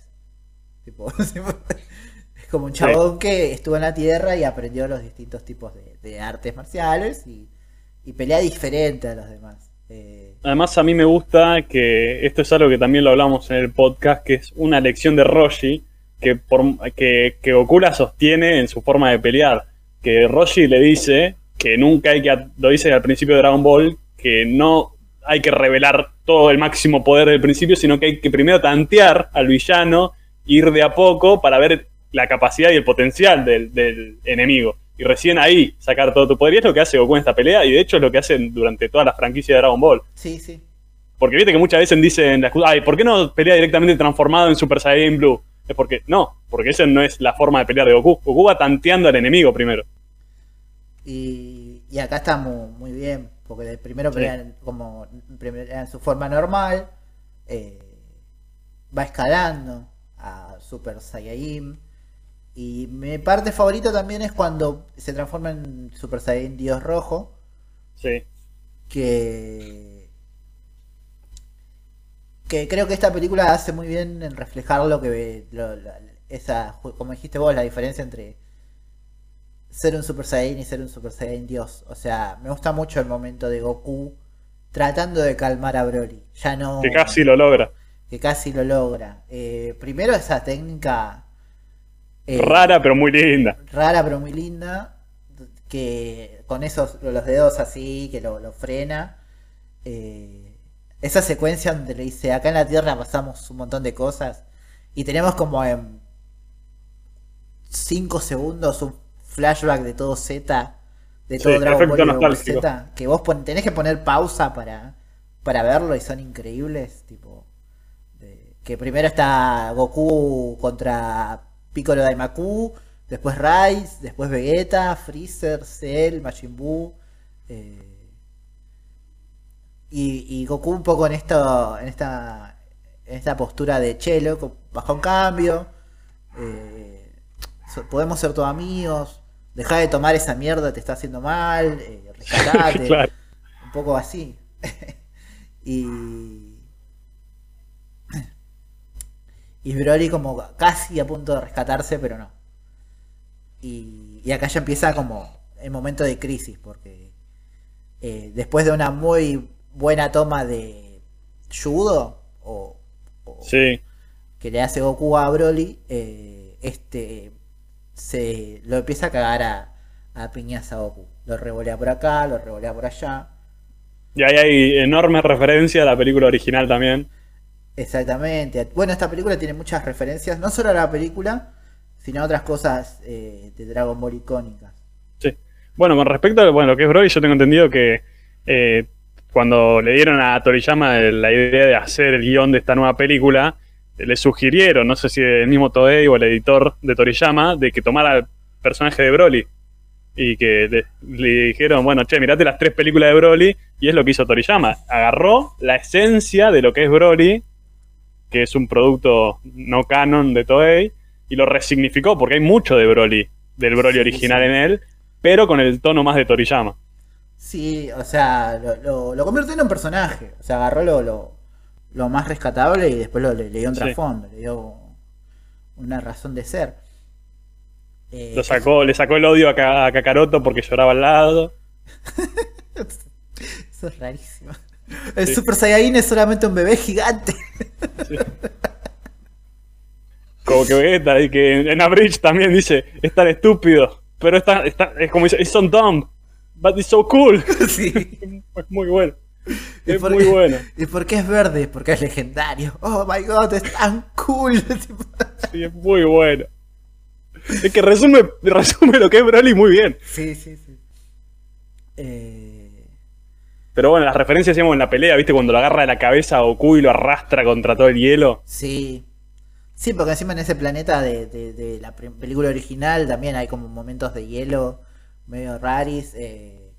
Tipo, [LAUGHS] es como un chabón que estuvo en la Tierra y aprendió los distintos tipos de, de artes marciales y, y pelea diferente a los demás. Eh, Además, a mí me gusta que esto es algo que también lo hablamos en el podcast, que es una lección de Roshi que, por, que, que sostiene en su forma de pelear. Que Roshi le dice que nunca hay que, lo dice al principio de Dragon Ball, que no hay que revelar todo el máximo poder del principio, sino que hay que primero tantear al villano, ir de a poco para ver la capacidad y el potencial del, del enemigo. Y recién ahí sacar todo tu poder. Y es lo que hace Goku en esta pelea, y de hecho es lo que hacen durante toda la franquicia de Dragon Ball. sí, sí. Porque viste que muchas veces dicen, la ay, ¿por qué no pelea directamente transformado en Super Saiyan Blue? Es porque, no, porque esa no es la forma de pelear de Goku. Goku va tanteando al enemigo primero. Y, y acá está muy, muy bien, porque de primero Sí. pelean como en su forma normal, eh, va escalando a Super Saiyajin. Y mi parte favorita también es cuando se transforma en Super Saiyan Dios Rojo, Sí. que, que creo que esta película hace muy bien en reflejar lo que lo- esa, como dijiste vos, la diferencia entre ser un Super Saiyan y ser un Super Saiyan Dios. O sea, me gusta mucho el momento de Goku tratando de calmar a Broly. Ya no. Que casi lo logra. que casi lo logra. Eh, primero esa técnica eh, Rara, pero muy linda. rara pero muy linda. Que con esos los dedos así, que lo, lo frena. Eh, esa secuencia donde le dice, acá en la Tierra pasamos un montón de cosas. Y tenemos como en 5 segundos un flashback de todo Z. De todo Sí, Dragon Ball. Z. Que vos pon- tenés que poner pausa para, para verlo y son increíbles. Tipo, de- que primero está Goku contra Piccolo Daimaku, después Rice, después Vegeta, Freezer, Cell, Majin Buu. eh, y, y Goku un poco en esto, en esta, en esta postura de chelo, bajo un cambio. eh, podemos ser todos amigos. Deja de tomar esa mierda, te está haciendo mal. Eh, [LAUGHS] rescatate. Claro. Un poco así. [LAUGHS] y. Y Broly como casi a punto de rescatarse, pero no. Y, y acá ya empieza como el momento de crisis, porque eh, después de una muy buena toma de judo, o, o Sí. que le hace Goku a Broly, eh, este se lo empieza a cagar a, a piñas a Goku. Lo revolea por acá, lo revolea por allá. Y ahí hay enorme referencia a la película original también. Exactamente. Bueno, esta película tiene muchas referencias, no solo a la película, sino a otras cosas eh, de Dragon Ball icónicas. Sí. Bueno, con respecto a lo que es Broly, yo tengo entendido que eh, cuando le dieron a Toriyama la idea de hacer el guion de esta nueva película, le sugirieron, no sé si el mismo Toei o el editor de Toriyama, de que tomara el personaje de Broly. Y que le dijeron, bueno, che, mirate las tres películas de Broly, y es lo que hizo Toriyama. Agarró la esencia de lo que es Broly, que es un producto no canon de Toei, y lo resignificó, porque hay mucho de Broly, del Broly Sí, original sí. en él, pero con el tono más de Toriyama. Sí, o sea, lo, lo, lo convirtió en un personaje. O sea, agarró lo, lo, lo más rescatable y después lo, le, le dio un Sí. trasfondo, le dio una razón de ser. Eh, Lo sacó, le sacó el odio a, Ka- a Kakaroto porque lloraba al lado. [LAUGHS] Eso es rarísimo. [LAUGHS] El Sí. Super Saiyajin es solamente un bebé gigante. Como que Vegeta, y que en Abridge también dice, es tan estúpido, pero es, tan- es, tan- es como dice, it's so dumb, but it's so cool. [LAUGHS] sí. [LAUGHS] Es muy bueno. ¿Y Es por muy bueno. ¿Y por qué es verde? Porque es legendario. Oh my god, es tan cool. Sí, es muy bueno. Es que resume, resume lo que es Broly muy bien. sí, sí, sí. Eh, Pero bueno, las referencias hacíamos en la pelea, ¿viste? Cuando lo agarra de la cabeza a Goku y lo arrastra contra todo el hielo. sí. Sí, porque encima en ese planeta de, de- de la película original también hay como momentos de hielo medio raris. eh.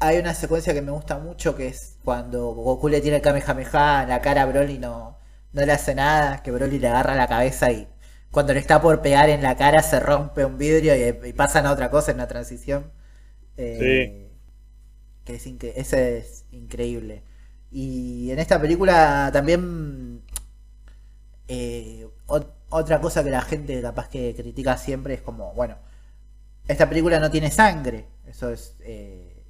Hay una secuencia que me gusta mucho que es cuando Goku le tira el Kamehameha en la cara a Broly no, no le hace nada, que Broly le agarra la cabeza y cuando le está por pegar en la cara se rompe un vidrio y, y pasan a otra cosa en la transición. Eh, que es incre- ese es increíble. Y en esta película también eh, ot- otra cosa que la gente capaz que critica siempre es como, bueno, esta película no tiene sangre. Eso es, eh,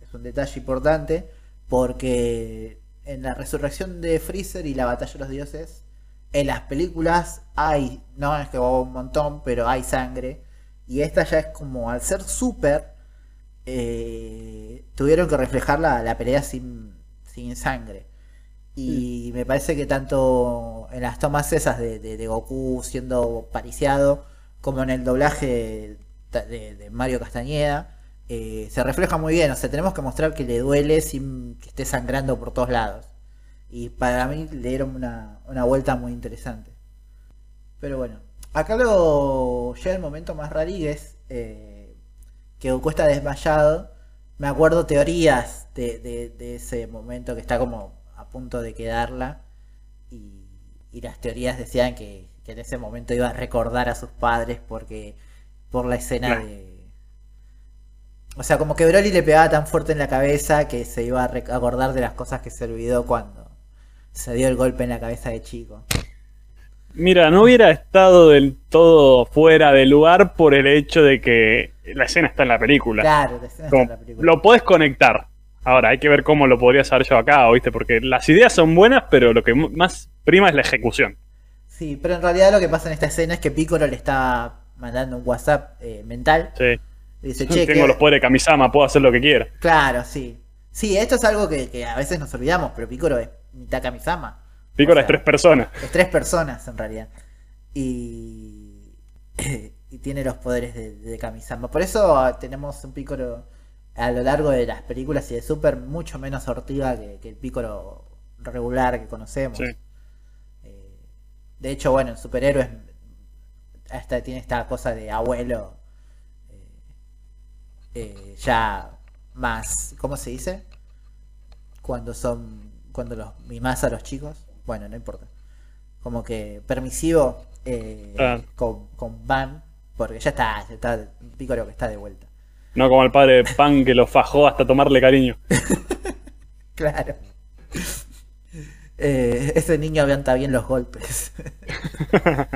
es un detalle importante porque en la resurrección de Freezer y la batalla de los dioses, en las películas hay, no es que hubo un montón, pero hay sangre. Y esta ya es como, al ser súper, eh, tuvieron que reflejar la, la pelea sin, sin sangre. Y me parece que tanto en las tomas esas de, de- de Goku siendo pariciado, como en el doblaje de, de Mario Castañeda, eh, se refleja muy bien. O sea, tenemos que mostrar que le duele sin que esté sangrando por todos lados. Y para mí le dieron una, una vuelta muy interesante. Pero bueno, acá lo llega el momento más raríguez, eh, que Goku está desmayado. Me acuerdo teorías de, de- de ese momento que está como a punto de quedarla. Y, y las teorías decían que, que en ese momento iba a recordar a sus padres porque por la escena Claro. de... O sea, como que Broly le pegaba tan fuerte en la cabeza que se iba a acordar de las cosas que se olvidó cuando se dio el golpe en la cabeza de chico. Mira, no hubiera estado del todo fuera de lugar por el hecho de que la escena está en la película. Claro, la escena está en la película. lo podés conectar. Ahora, hay que ver cómo lo podrías haber yo acá, ¿viste? Porque las ideas son buenas, pero lo que más prima es la ejecución. Sí, pero en realidad lo que pasa en esta escena es que Piccolo le está mandando un WhatsApp eh, mental. Sí. Dice, che, Tengo los poderes de Kamisama, puedo hacer lo que quiera. Claro, sí. Sí, esto es algo que, que a veces nos olvidamos, pero Piccolo es mitad Kamisama. Pico O sea, las tres personas. Es tres personas en realidad. Y, [COUGHS] y tiene los poderes de, de Kamisama. Por eso ah, tenemos un Piccolo a lo largo de las películas y de Super mucho menos sortiva que, que el Piccolo regular que conocemos. Sí. Eh, de hecho, bueno, en superhéroes hasta tiene esta cosa de abuelo eh, eh, ya más, ¿cómo se dice? Cuando son, cuando los mimas a los chicos. Bueno, no importa. Como que permisivo eh, Ah. con, con Van, porque ya está, ya está Piccolo que está de vuelta. No como el padre de Pan que lo fajó hasta tomarle cariño. [LAUGHS] Claro. Eh, ese niño aguanta bien los golpes. [LAUGHS]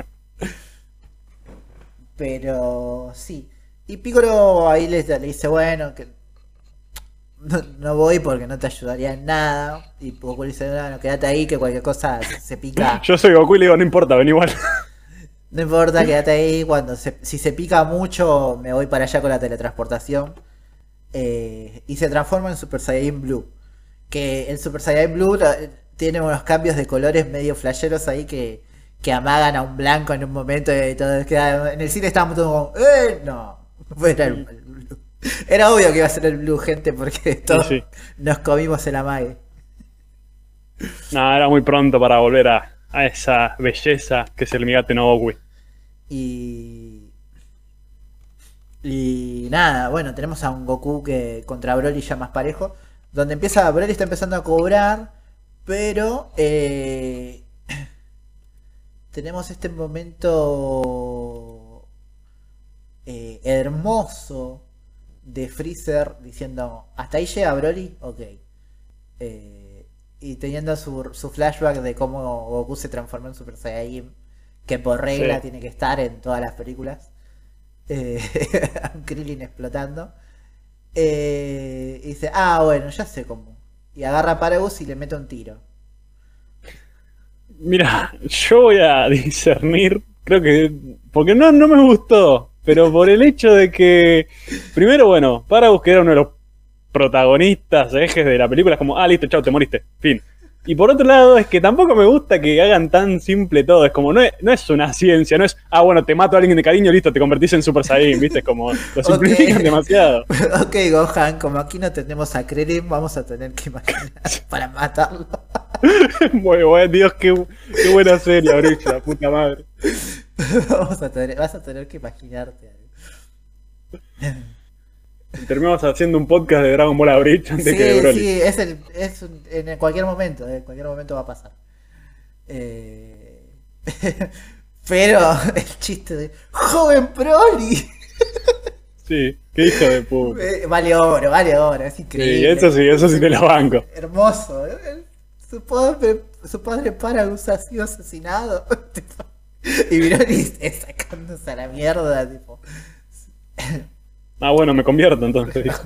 Pero sí. Y Piccolo ahí le, le dice, bueno, que no, no voy porque no te ayudaría en nada. Y Goku le dice, bueno, quédate ahí que cualquier cosa se, se pica. [LAUGHS] Yo soy Goku y le digo, no importa, ven igual. [LAUGHS] No importa, quédate ahí. Cuando se- si se pica mucho, me voy para allá con la teletransportación. Eh, y se transforma en Super Saiyan Blue. Que el Super Saiyan Blue tiene unos cambios de colores medio flasheros ahí que, que amagan a un blanco en un momento y todo En el cine estábamos todos como, ¡eh! No, [LAUGHS] era el. [LAUGHS] Era obvio que iba a ser el Blue, gente, porque todos sí. nos comimos el amague. No, era muy pronto para volver a, a esa belleza que es el Migate no. Y. Y nada, bueno, tenemos a un Goku que contra Broly ya más parejo. Donde empieza, Broly está empezando a cobrar. Pero eh, [CLEARS THROAT] tenemos este momento eh, hermoso de Freezer diciendo, ¿hasta ahí llega Broly? Ok. Eh, y teniendo su, su flashback de cómo Goku se transformó en Super Saiyajin, que por regla Sí. tiene que estar en todas las películas. Eh, [LAUGHS] Krillin explotando. Eh, y dice, ah, bueno, ya sé cómo. Y agarra a Paragus y le mete un tiro. Mira, yo voy a [LAUGHS] discernir, creo que, porque no, no me gustó, pero por el hecho de que, primero, bueno, Paragus que era uno de los protagonistas, ejes de la película, es como, ah, listo, chao, te moriste, fin. Y por otro lado, es que tampoco me gusta que hagan tan simple todo, es como, no es, no es una ciencia, no es, ah, bueno, te mato a alguien de cariño, listo, te convertís en Super Saiyan, viste, es como, lo simplifican demasiado. [LAUGHS] ok, Gohan, como aquí no tenemos a Krillin, vamos a tener que imaginar [LAUGHS] para matarlo. [LAUGHS] Muy bueno, Dios, qué, qué buena serie, la puta madre. vamos a tener, vas a tener que imaginarte. Terminamos haciendo un podcast de Dragon Ball Aurich antes Sí, que de Broly. sí, es, el, es un- en cualquier momento, en cualquier momento va a pasar. Eh, [LAUGHS] pero el chiste de joven Broly, [LAUGHS] Sí, qué hijo de puta. [LAUGHS] eh, vale oro, vale oro, es Sí, increíble. eso sí, eso sí te la banco. Hermoso. eh, Su padre, su padre Paragus ha sido asesinado. Tipo, y Broly sacándose a la mierda, tipo. Ah, bueno, me convierto entonces. [LAUGHS]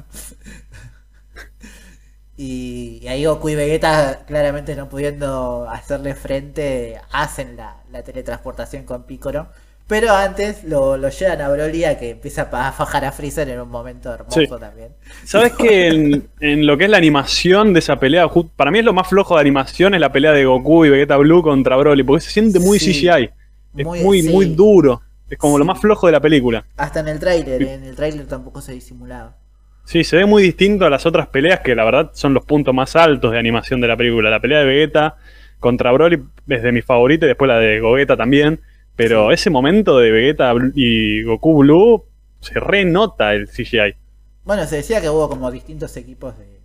Y, y ahí Goku y Vegeta, claramente no pudiendo hacerle frente, hacen la, la teletransportación con Piccolo. Pero antes lo, lo llevan a Broly a que empieza a fajar a Freezer en un momento hermoso Sí. también. ¿Sabes que en, en lo que es la animación de esa pelea, para mí es lo más flojo de animación es la pelea de Goku y Vegeta Blue contra Broly, porque se siente muy Sí. CGI. Es Muy- muy, duro. Es como lo más flojo de la película. Hasta en el tráiler, en el tráiler tampoco se disimulaba. Sí, se ve muy distinto a las otras peleas que la verdad son los puntos más altos de animación de la película. La pelea de Vegeta contra Broly es de mis favoritas y después la de Gogeta también. Pero ese momento de Vegeta y Goku Blue se renota el CGI. Bueno, se decía que hubo como distintos equipos de,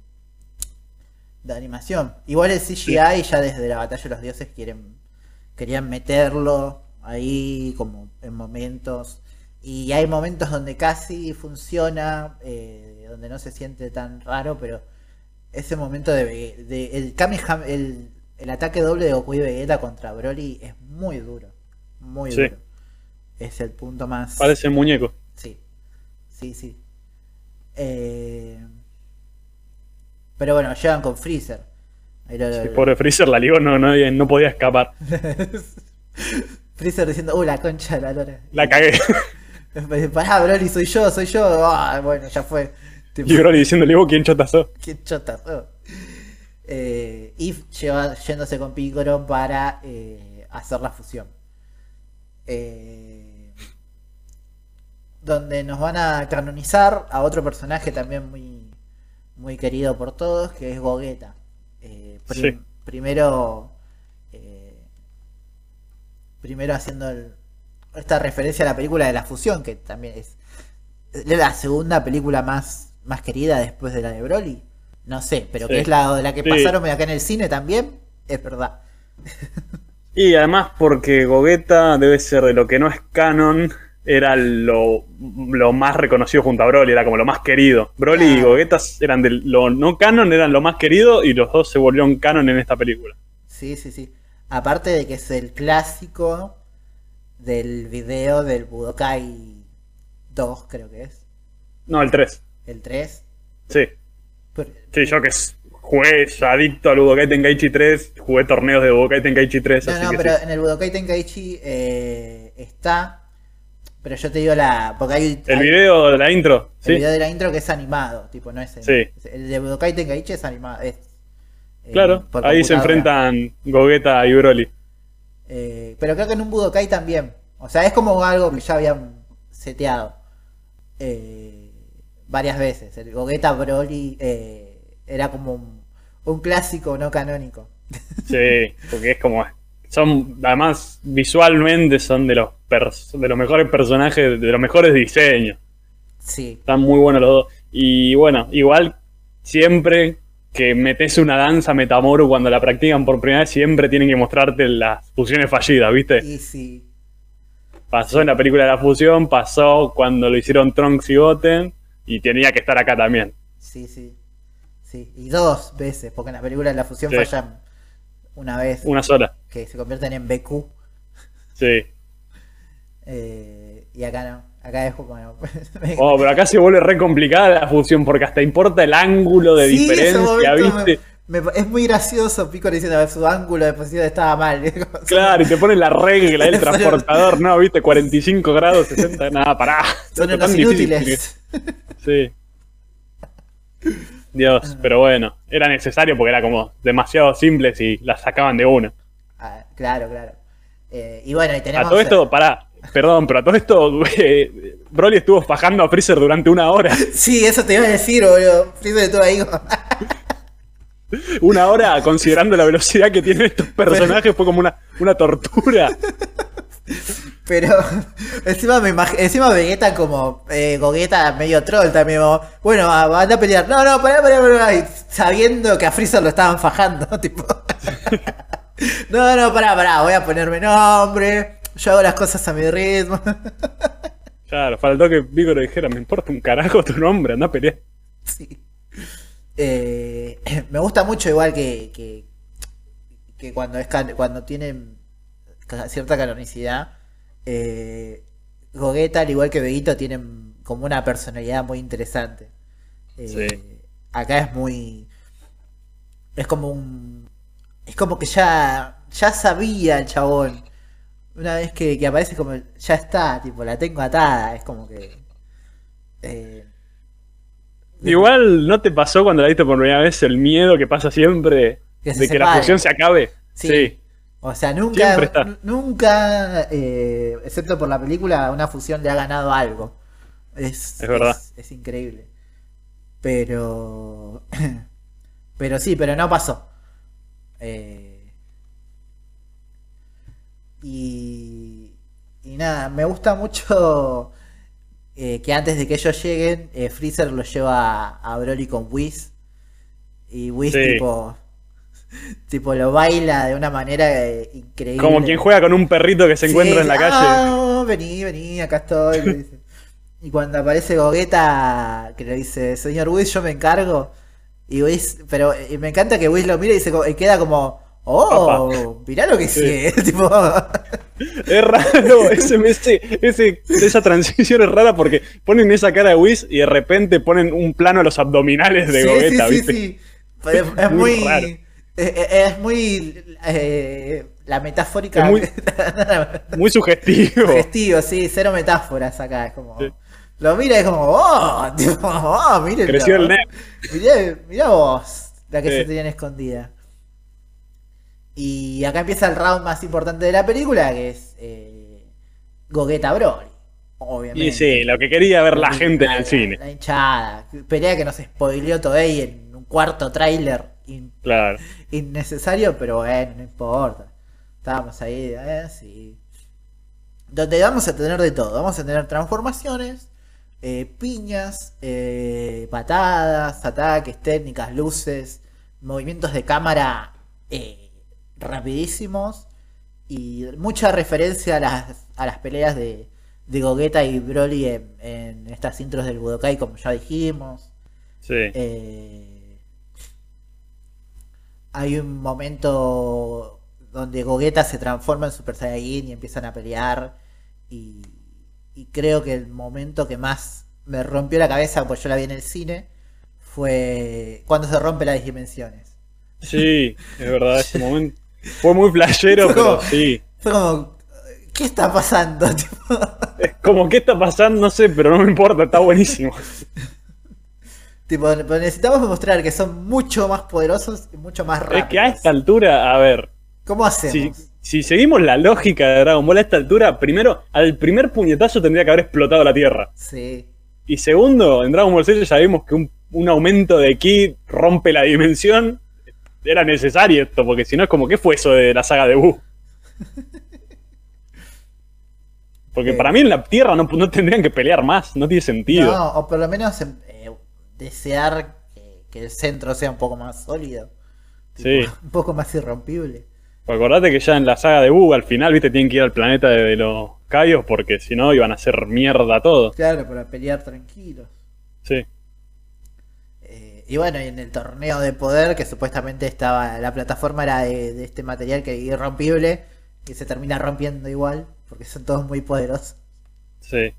de animación. Igual el CGI ya desde la batalla de los dioses quieren querían meterlo ahí como en momentos. Y hay momentos donde casi funciona, eh, donde no se siente tan raro, pero ese momento de, de- el, Kamehame- el, el ataque doble de Goku y Vegeta contra Broly es muy duro. Muy Sí. duro. Es el punto más. Parece muñeco. Sí, sí, sí. Eh, Pero bueno, llegan con Freezer. Ahí lo- Sí, pobre Freezer la ligó, no, no, no podía escapar. [LAUGHS] Freezer diciendo, uh, la concha de la lora. La cagué. [LAUGHS] Pará, Broly, soy yo, soy yo. Ah, bueno, ya fue. Tipo, [LAUGHS] Y Broly diciéndole, vos quién chota sos. qué chota sos. Eh, y lleva, yéndose con Piccolo para eh, hacer la fusión. Eh, donde nos van a canonizar a otro personaje también muy, muy querido por todos, que es Gogeta. Eh, prim- Sí. Primero, primero haciendo el- esta referencia a la película de la fusión, que también es es la segunda película más, más querida después de la de Broly. No sé, pero Sí. que es la, la que Sí. pasaron acá en el cine también, es verdad. [LAUGHS] Y además porque Gogeta debe ser de lo que no es canon, era lo, lo más reconocido junto a Broly, era como lo más querido. Broly y. Gogeta eran de lo no canon, eran lo más querido y los dos se volvieron canon en esta película. Sí, sí, sí. Aparte de que es el clásico del video del Budokai 2, creo que es. No, el 3. El 3. Sí. Pero- Sí, yo que jugué adicto al Budokai Tenkaichi 3, jugué torneos de Budokai Tenkaichi 3, No, así no, que pero sí. en el Budokai Tenkaichi eh, está. Pero yo te digo la. Porque hay. El hay- video de la intro, el sí. video de la intro que es animado, tipo, no es. en- Sí. El de Budokai Tenkaichi es animado. Es, Claro, por ahí se enfrentan Gogeta y Broly. Eh, pero creo que en un Budokai también. O sea, es como algo que ya habían seteado. eh, varias veces. El Gogeta Broly eh, era como un, un clásico no canónico. [LAUGHS] Sí, porque es como. Son, además, visualmente son de los, de los mejores personajes, de los mejores diseños. Sí, Están muy buenos los dos. Y bueno, igual, siempre que metes una danza Metamoru cuando la practican por primera vez, siempre tienen que mostrarte las fusiones fallidas, ¿viste? y sí. Pasó en la película de la fusión, pasó cuando lo hicieron Trunks y Goten, y tenía que estar acá también. Sí, sí. Sí, y dos veces, porque en la película de la fusión Sí. fallan una vez, Una sola. que se convierten en BQ, Sí. eh, y acá no, acá es [LAUGHS] como... Oh, pero acá se vuelve re complicada la fusión porque hasta importa el ángulo de Sí, diferencia, ¿viste? me- me- es muy gracioso Pico diciendo que su ángulo de posición estaba mal. [LAUGHS] Claro, y te ponen la regla del [LAUGHS] transportador, ¿no? ¿Viste? 45 grados, 60, nada, pará. Son Esto unos difícil inútiles. Sí. Dios, pero bueno, era necesario porque era como demasiado simples y las sacaban de una. Ah, claro, claro. Eh, y bueno, y A tenemos... todo esto, pará, perdón, pero a todo esto, eh, Broly estuvo fajando a Freezer durante una hora. Sí, eso te iba a decir, boludo. Freezer estuvo ahí [LAUGHS] Una hora, considerando la velocidad que tienen estos personajes, fue como una, una tortura. Pero encima me encima Vegeta como eh, Gogeta medio troll también. como, bueno, va- anda a pelear. No, no, pará, pará, pará. y sabiendo que a Freezer lo estaban fajando, [LAUGHS] tipo. [LAUGHS] no, no, pará, pará, voy a ponerme nombre. Yo hago las cosas a mi ritmo. [LAUGHS] Claro, faltó que Vigo le dijera, me importa un carajo tu nombre, anda a pelear. Sí. Eh, me gusta mucho igual que, que, que cuando es cuando tienen cierta canonicidad, eh, Gogeta, al igual que Vegito, tienen como una personalidad muy interesante. Eh, Sí. Acá es muy... Es como un... Es como que ya, ya sabía el chabón. Una vez que, que aparece como... Ya está, tipo, la tengo atada. Es como que... eh, Igual, ¿no te pasó cuando la viste por primera vez el miedo que pasa siempre Que de que la fusión se acabe? Sí. Sí. O sea, nunca, nunca, eh, excepto por la película, una fusión le ha ganado algo. Es, Es verdad. Es, es increíble. Pero, [CLEARS THROAT] pero sí, pero no pasó. Eh, y, y nada, me gusta mucho eh, que antes de que ellos lleguen, eh, Freezer lo lleva a, a Broly con Whis. Y Whis Sí. tipo, [LAUGHS] tipo lo baila de una manera eh, increíble. Como quien juega con un perrito que se Sí, encuentra en la calle. "Ah, vení, vení, acá estoy. y cuando aparece Gogeta, que le dice, señor Whis, yo me encargo. Y Whis, pero me encanta que Whis lo mira y, se, y queda como, oh, mirá lo que sigue. [LAUGHS] tipo, Es raro, ese, ese, ese- esa transición es rara porque ponen esa cara de Whis y de repente ponen un plano a los abdominales de sí, Gogeta, sí, sí, ¿viste? sí. Es, [LAUGHS] es Muy muy. raro. eh, eh, Es muy. eh, la metafórica. Es muy- [LAUGHS] Muy sugestivo. Sugestivo, sí, cero metáforas acá. Es como. Sí. Lo mira y es como, oh, tipo, oh, mírenlo. Creció el net. Mirá, mirá vos, la que Sí. se tenían escondida. Y acá empieza el round más importante de la película, que es eh, Gogeta Broly. Obviamente. Y sí, lo que quería ver la gente en el cine. La hinchada. Pelea que nos spoileó Toei en un cuarto tráiler in- Claro. innecesario, pero bueno, no importa. Estábamos ahí, eh, sí. Donde vamos a tener de todo. Vamos a tener transformaciones, eh, piñas, eh, patadas, ataques, técnicas, luces, movimientos de cámara eh, rapidísimos y mucha referencia a las, a las peleas de, de Gogeta y Broly en, en estas intros del Budokai, como ya dijimos. Sí. Eh, hay un momento donde Gogeta se transforma en Super Saiyajin y empiezan a pelear. Y, y creo que el momento que más me rompió la cabeza, pues yo la vi en el cine, fue cuando se rompe las dimensiones. Sí, es verdad, ese [LAUGHS] momento. Fue muy flashero, Fue pero sí. Fue como, ¿qué está pasando? [LAUGHS] Tipo, Es como, ¿qué está pasando? No sé, pero no me importa, está buenísimo. [LAUGHS] tipo, necesitamos demostrar que son mucho más poderosos y mucho más rápidos. Es que a esta altura, a ver, ¿Cómo si, hacemos? si seguimos la lógica de Dragon Ball a esta altura, primero, al primer puñetazo tendría que haber explotado la Tierra. Sí. Y segundo, en Dragon Ball Z ya vimos que un, un aumento de ki rompe la dimensión. Era necesario esto, porque si no es como, ¿qué fue eso de la saga de Buu? Porque Eh. para mí en la Tierra no, no tendrían que pelear más, no tiene sentido. No, o por lo menos em, eh, desear que, que el centro sea un poco más sólido. Tipo, Sí. [LAUGHS] Un poco más irrompible. Pues Acordate que ya en la saga de Buu al final, viste, tienen que ir al planeta de, de los Cayos porque si no iban a hacer mierda todo. Claro, para pelear tranquilos. Sí. Y bueno, y en el torneo de poder, que supuestamente estaba, la plataforma era de, de este material que es irrompible, que se termina rompiendo igual, porque son todos muy poderosos. Sí.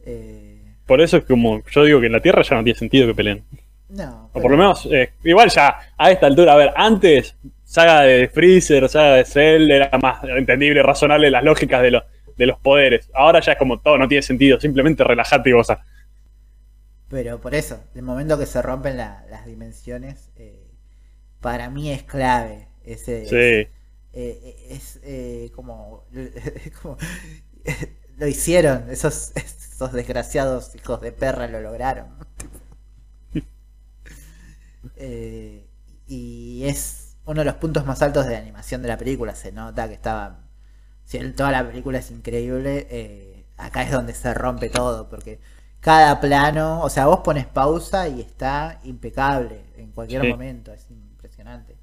Eh, Por eso es como, yo digo que en la Tierra ya no tiene sentido que peleen. no, O por lo menos, eh, igual ya a esta altura, a ver, antes, saga de Freezer, saga de Cell, era más entendible, razonable las lógicas de, los de los poderes. Ahora ya es como todo, no tiene sentido, simplemente relájate y goza. Pero por eso, el momento que se rompen la- las dimensiones, eh, para mí es clave. Ese, Sí, eh, es eh, como, [LAUGHS] como- [LAUGHS] lo hicieron, esos, esos desgraciados hijos de perra lo lograron. [LAUGHS] Eh, y es uno de los puntos más altos de la animación de la película, se nota que estaba... Si toda la película es increíble, eh, acá es donde se rompe todo, porque cada plano, o sea, vos pones pausa y está impecable en cualquier Sí. momento, es impresionante.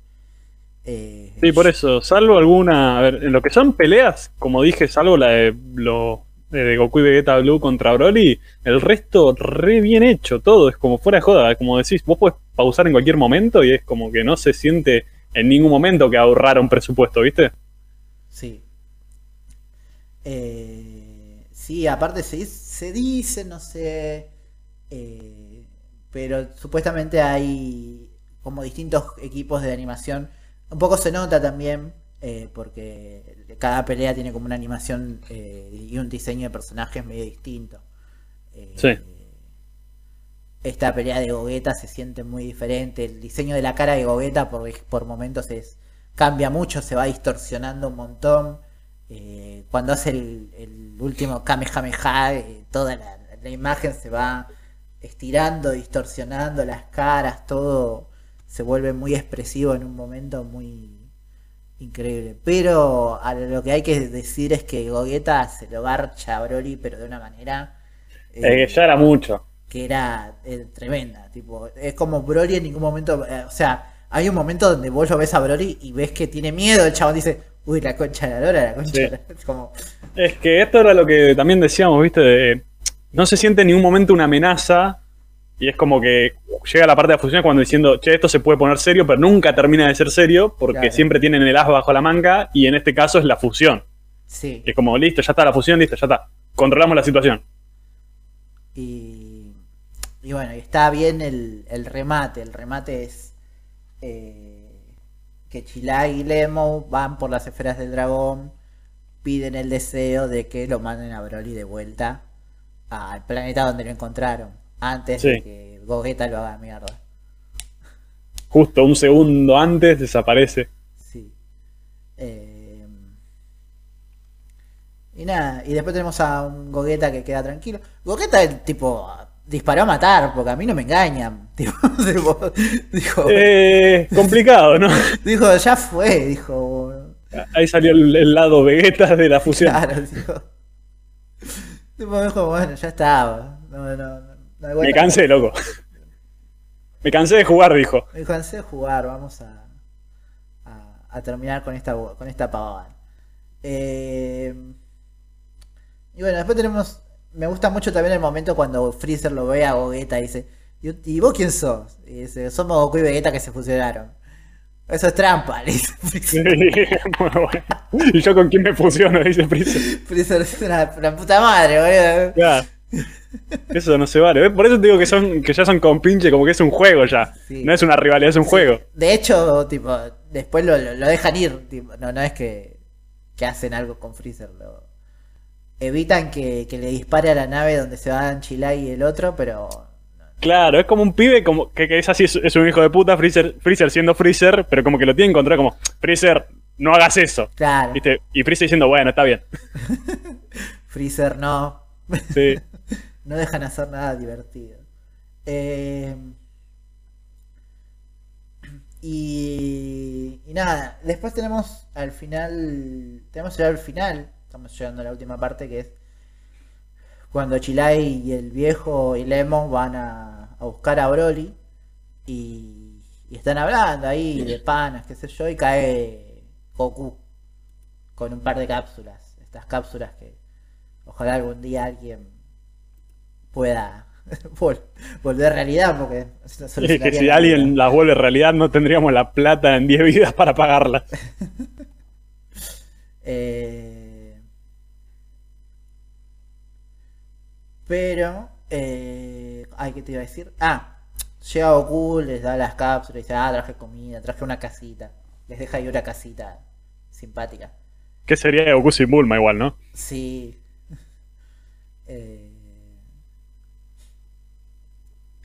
Eh, sí, por eso, salvo alguna, a ver, en lo que son peleas, como dije, salvo la de, lo, de Goku y Vegeta Blue contra Broly, el resto re bien hecho, todo, es como fuera de joda, como decís, vos podés pausar en cualquier momento y es como que no se siente en ningún momento que ahorraron presupuesto, ¿viste? Sí. Eh, sí, aparte se, se dice, no sé, eh, pero supuestamente hay como distintos equipos de animación. Un poco se nota también, eh, porque cada pelea tiene como una animación eh, y un diseño de personajes medio distinto. Sí. Esta pelea de Gogeta se siente muy diferente. El diseño de la cara de Gogeta por, por momentos es, cambia mucho, se va distorsionando un montón. Eh, cuando hace el, el último Kamehameha, eh, toda la, la imagen se va estirando, distorsionando las caras, todo se vuelve muy expresivo en un momento muy increíble. Pero a lo que hay que decir es que Gogeta se lo garcha a Broly, pero de una manera eh, Eh, ya era mucho. que era eh, tremenda. Tipo, es como Broly en ningún momento. eh, o sea, hay un momento donde vos lo ves a Broly y ves que tiene miedo. El chabón dice, uy, la concha de la lora, la concha Sí. de la Es como, Es que esto era lo que también decíamos, ¿viste? De- no se siente en ningún momento una amenaza. Y es como que llega la parte de la fusión cuando diciendo, che, esto se puede poner serio, pero nunca termina de ser serio, porque Claro. siempre tienen el as bajo la manga, y en este caso es la fusión. sí. Que es como, listo, ya está la fusión, listo, ya está. Controlamos la situación. Y, y bueno, está bien el, el remate. El remate es eh, que Chilai y Lemo van por las esferas del dragón, piden el deseo de que lo manden a Broly de vuelta al planeta donde lo encontraron, antes de que Gogeta lo haga mierda. Justo un segundo antes desaparece. Sí. Eh, y nada, y después tenemos a un Gogeta que queda tranquilo. Gogeta, el tipo, disparó a matar, porque a mí no me engañan. [LAUGHS] Dijo, Eh, complicado, ¿no? [LAUGHS] dijo, ya fue, dijo. Ahí salió el, el lado Vegeta de la fusión. Claro, dijo. Tipo, dijo, bueno, ya estaba. No, no, no, no hay Me cansé, loco. Me cansé de jugar, dijo. Me cansé de jugar, vamos a, a, a terminar con esta con esta pavada. Eh, y bueno, después tenemos. Me gusta mucho también el momento cuando Freezer lo ve a Gogeta y dice: ¿Y, vos quién sos? Y dice: Somos Goku y Vegeta que se fusionaron. Eso es trampa, le dice Sí, [LAUGHS] Freezer. muy bueno. ¿Y yo con quién me fusiono? Dice Freezer. Freezer es una, una puta madre, boludo. Claro. Eso no se vale. Por eso te digo que son que ya son compinche, como que es un juego ya. Sí. No es una rivalidad, es un Sí. juego. De hecho, tipo, después lo, lo- lo dejan ir. tipo, no, no es que, que hacen algo con Freezer. Lo, evitan que, que le dispare a la nave donde se van Chilai y el otro, pero. Claro, es como un pibe como que, que es así, es, un hijo de puta, Freezer, Freezer siendo Freezer, pero como que lo tiene en contra, como, Freezer, no hagas eso. Claro, ¿Viste? Y Freezer diciendo, bueno, está bien. [LAUGHS] Freezer no. Sí. [LAUGHS] No dejan hacer nada divertido. Eh, y, y nada, después tenemos al final, tenemos al final, estamos llegando a la última parte que es cuando Chilai y el viejo y Lemon van a, a buscar a Broly y, y están hablando ahí de panas, qué sé yo, y cae Goku con un par de cápsulas, estas cápsulas que ojalá algún día alguien pueda [LAUGHS] vol- volver realidad porque Es que si alguien las vuelve realidad, no tendríamos la plata en 10 vidas para pagarlas. [LAUGHS] Eh, Pero, eh... ay, ¿qué te iba a decir? Ah, llega Goku, les da las cápsulas, dice, ah, traje comida, traje una casita. Les deja ahí una casita simpática. ¿Qué sería Goku sin Bulma igual, no? Sí. [LAUGHS] Eh,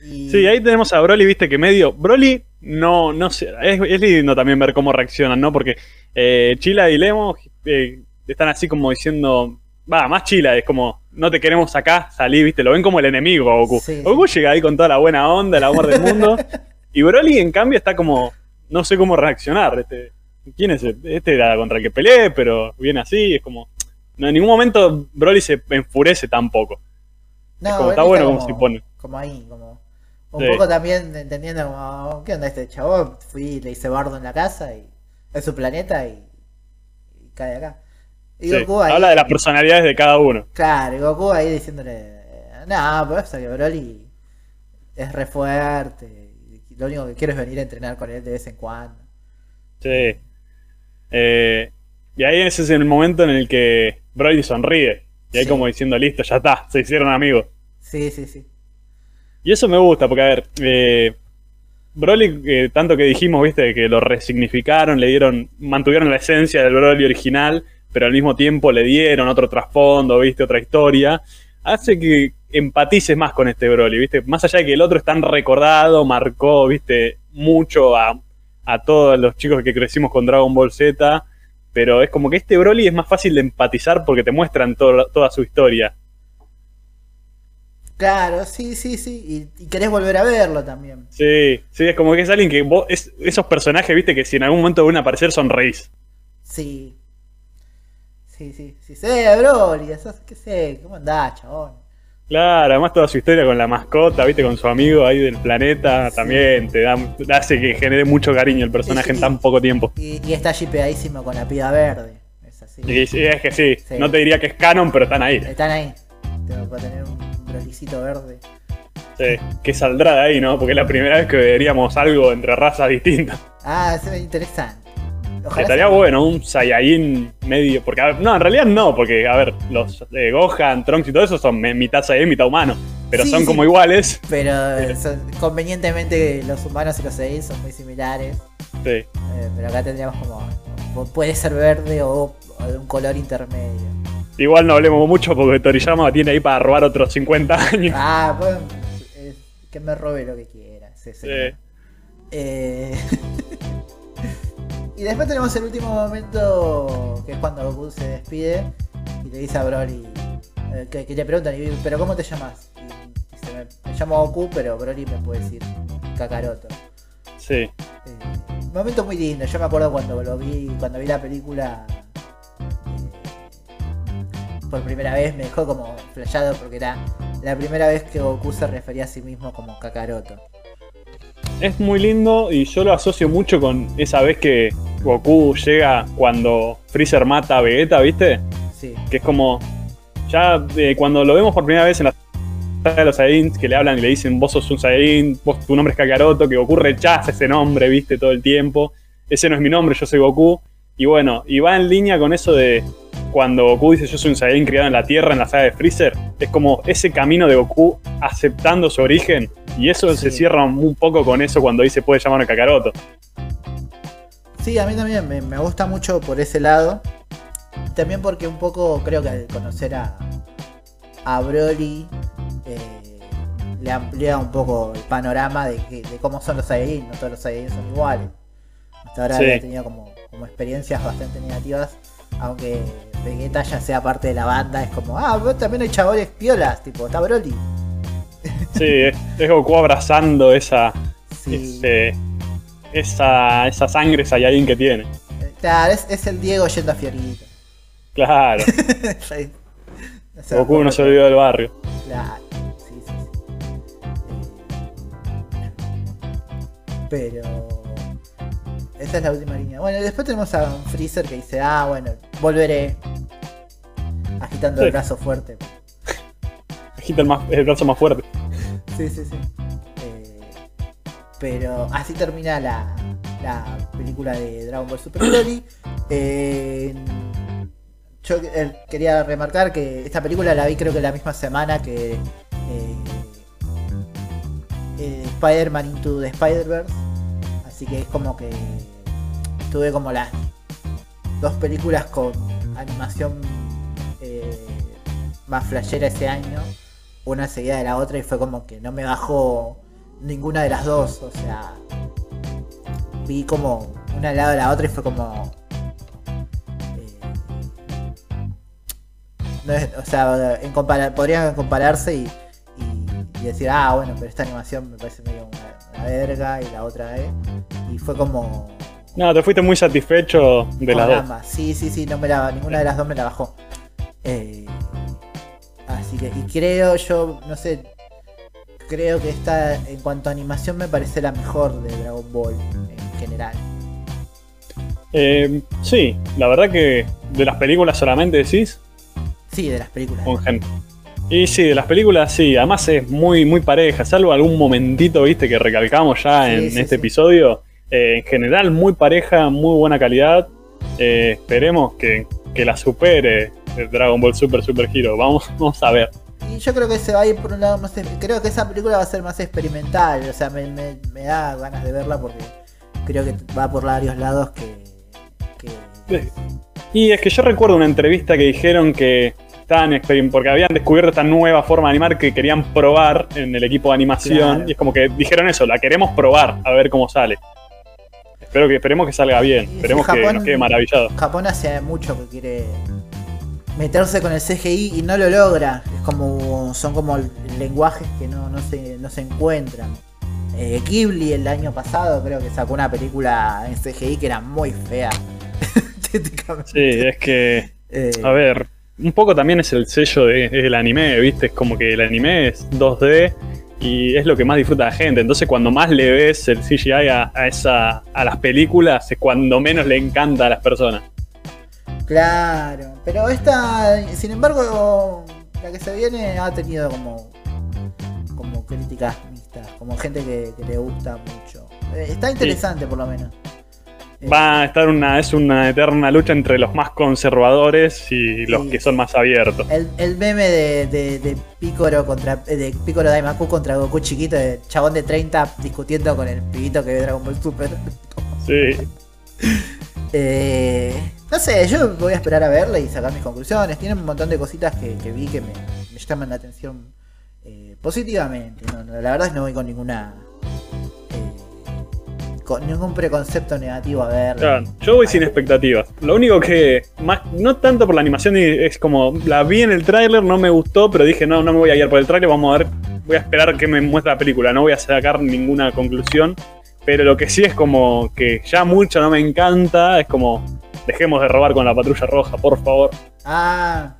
y- Sí, ahí tenemos a Broly, viste que medio. Broly, no, no sé. Es, es lindo también ver cómo reaccionan, ¿no? Porque eh, Chila y Lemo eh, están así como diciendo. Va, más Chila, es como, no te queremos acá, salí, viste, lo ven como el enemigo a Goku. Sí, Goku llega ahí con toda la buena onda, el amor del mundo. [LAUGHS] y Broly, en cambio, está como, no sé cómo reaccionar. Este, ¿Quién es? Este Este era contra el que peleé, pero viene así, es como. No, en ningún momento Broly se enfurece tampoco. No, como, está bueno como, como se pone. Como ahí, como. Un Sí. poco también entendiendo como, ¿qué onda este chabón? Fui, le hice bardo en la casa y es su planeta y, y cae acá. Y Sí, Goku ahí, Habla de las personalidades de cada uno. Claro, y Goku ahí diciéndole, no, pero eso que Broly es re fuerte. y Lo único que quiero es venir a entrenar con él de vez en cuando. Sí. Eh, y ahí ese es el momento en el que Broly sonríe. Y ahí Sí. como diciendo, listo, ya está, se hicieron amigos. Sí, sí, sí. Y eso me gusta, porque a ver, eh, Broly, eh, tanto que dijimos, viste, que lo resignificaron, le dieron, mantuvieron la esencia del Broly original, pero al mismo tiempo le dieron otro trasfondo, viste, otra historia, hace que empatices más con este Broly, viste, más allá de que el otro es tan recordado, marcó, viste, mucho a, a todos los chicos que crecimos con Dragon Ball Z, pero es como que este Broly es más fácil de empatizar porque te muestran to- toda su historia. Claro, sí, sí, sí. Y, y querés volver a verlo también. Sí, sí, es como que es alguien que vos, es, esos personajes, viste, que si en algún momento van a aparecer sonreís. Sí. Sí, sí, sí. Sé, Broly, eso, qué sé, ¿cómo andás, chabón? Claro, además toda su historia con la mascota, viste, con su amigo ahí del planeta, Sí. también te da, hace que genere mucho cariño el personaje en tan poco tiempo. Y, y está shipeadísimo con la piba verde. Es así. Y sí, es que sí, Sí. no te diría que es canon, pero están ahí. Están ahí. Tengo que tener un brolicito verde. Sí, que saldrá de ahí, ¿no? Porque es la primera vez que veríamos algo entre razas distintas. Ah, eso es interesante. Estaría bueno, un Saiyajin medio. Porque, a ver, no, en realidad no, porque, a ver, los eh, Gohan, Trunks y todo eso son mitad Saiyajin, mitad humano. Pero Sí, son sí. como iguales. Pero [LAUGHS] eh, son- convenientemente los humanos y los Saiyajin son muy similares. Sí. Eh, pero acá tendríamos como. Puede ser verde o, o de un color intermedio. Igual no hablemos mucho porque Toriyama tiene ahí para robar otros 50 años. Ah, pues. eh, que me robe lo que quiera. Sí. Eh, [LAUGHS] y después tenemos el último momento, que es cuando Goku se despide y le dice a Broly, eh, que, que le preguntan, y, pero ¿cómo te llamas? Y dice, me, me llamo Goku, pero Broly me puede decir Kakaroto. Sí. Eh, momento muy lindo, yo me acuerdo cuando lo vi, cuando vi la película eh, por primera vez, me dejó como flashado porque era la primera vez que Goku se refería a sí mismo como Kakaroto. Es muy lindo y yo lo asocio mucho con esa vez que Goku llega cuando Freezer mata a Vegeta, ¿viste? Sí. Que es como. Ya eh, cuando lo vemos por primera vez en la de los Saiyajins, que le hablan y le dicen vos sos un Saiyajin, vos tu nombre es Kakaroto, que Goku rechaza ese nombre, ¿viste? Todo el tiempo. Ese no es mi nombre, yo soy Goku. Y bueno, y va en línea con eso de cuando Goku dice yo soy un Saiyajin criado en la Tierra en la saga de Freezer, es como ese camino de Goku aceptando su origen y eso Sí. se cierra un poco con eso cuando dice puede llamarme Kakaroto. Sí, a mí también me, me gusta mucho por ese lado. También porque un poco creo que al conocer a, a Broly eh, le amplía un poco el panorama de, que- de cómo son los Saiyajin. No todos los Saiyajin son iguales. Hasta ahora Sí. había tenido como, como experiencias bastante negativas. Aunque Vegeta ya sea parte de la banda, es como, ah, vos también hay chabones piolas, tipo, está Broly. [LAUGHS] Sí, es, es Goku abrazando esa, Sí. ese- esa, esa sangre Saiyajin que tiene. Claro, es, es el Diego yendo a Fiorito. Claro, [LAUGHS] Sí. No sé, Goku no se olvidó del barrio. Claro, sí, sí, sí. Eh, Pero. Esa es la última línea. Bueno, después tenemos a un Freezer que dice: Ah, bueno, volveré. Agitando Sí. el brazo fuerte. Agita el, más, el brazo más fuerte. Sí, sí, sí. Eh, pero así termina la, la película de Dragon Ball Super Broly. Eh, yo eh, quería remarcar que esta película la vi creo que la misma semana que Spider-Man Into the Spider-Verse. Así que es como que tuve como las dos películas con animación eh, más flashera ese año una seguida de la otra y fue como que no me bajó ninguna de las dos. O sea, vi como una al lado de la otra y fue como. eh, o sea, en compara- podrían compararse y decir, ah, bueno, pero esta animación me parece medio una, una verga y la otra, ¿eh? Y fue como. No, te fuiste muy satisfecho de las dos. Sí, sí, sí, no me la, ninguna de las dos me la bajó. Eh, así que, y creo yo, no sé, creo que esta, en cuanto a animación, me parece la mejor de Dragon Ball en general. Eh, sí, la verdad que de las películas solamente decís. Sí, de las películas. Con gente. Y sí, de las películas sí, además es muy, muy pareja, salvo algún momentito, viste, que recalcamos ya Sí, en sí, este sí. episodio. Eh, en general, muy pareja, muy buena calidad. Eh, esperemos que, que la supere el Dragon Ball Super Super Hero. Vamos, [LAUGHS] vamos a ver. Y yo creo que se va a ir por un lado más. Creo que esa película va a ser más experimental. O sea, me, me- me da ganas de verla porque creo que va por varios lados que. que- Y es que yo recuerdo una entrevista que dijeron que estaban porque habían descubierto esta nueva forma de animar que querían probar en el equipo de animación. Claro. Y es como que dijeron eso, la queremos probar, a ver cómo sale. Espero que, esperemos que salga bien, esperemos que nos quede maravillado. Japón hace mucho que quiere meterse con el CGI y no lo logra. Es como son como lenguajes que no, no, se, no se encuentran. Eh, Ghibli el año pasado creo que sacó una película en CGI que era muy fea. [LAUGHS] Sí, es que, Eh, a ver, un poco también es el sello de- del anime, ¿viste? Es como que el anime es 2D y es lo que más disfruta la gente. Entonces, cuando más le ves el CGI a, a esa, a las películas, es cuando menos le encanta a las personas. Claro, pero esta, sin embargo, la que se viene ha tenido como, como críticas mixtas, como gente que, que le gusta mucho. Eh, está interesante por lo menos. Va a estar una, es una eterna lucha entre los más conservadores y los Sí. que son más abiertos. El, el meme de, de, de Picoro contra eh, de Picoro Daimaku contra Goku chiquito, de chabón de 30 discutiendo con el pibito que ve Dragon Ball Super. Sí. [LAUGHS] Eh, no sé, yo voy a esperar a verla y sacar mis conclusiones. Tiene un montón de cositas que, que vi que me, me llaman la atención eh, positivamente. No, no, la verdad es que no voy con ninguna. Con ningún preconcepto negativo a verla. Claro, yo voy sin expectativas. Lo único que, más, no tanto por la animación, es como, la vi en el tráiler, no me gustó, pero dije, no, no me voy a guiar por el tráiler, vamos a ver, voy a esperar que me muestre la película, no voy a sacar ninguna conclusión. Pero lo que sí es como que ya mucho no me encanta, es como, dejemos de robar con la patrulla roja, por favor. Ah,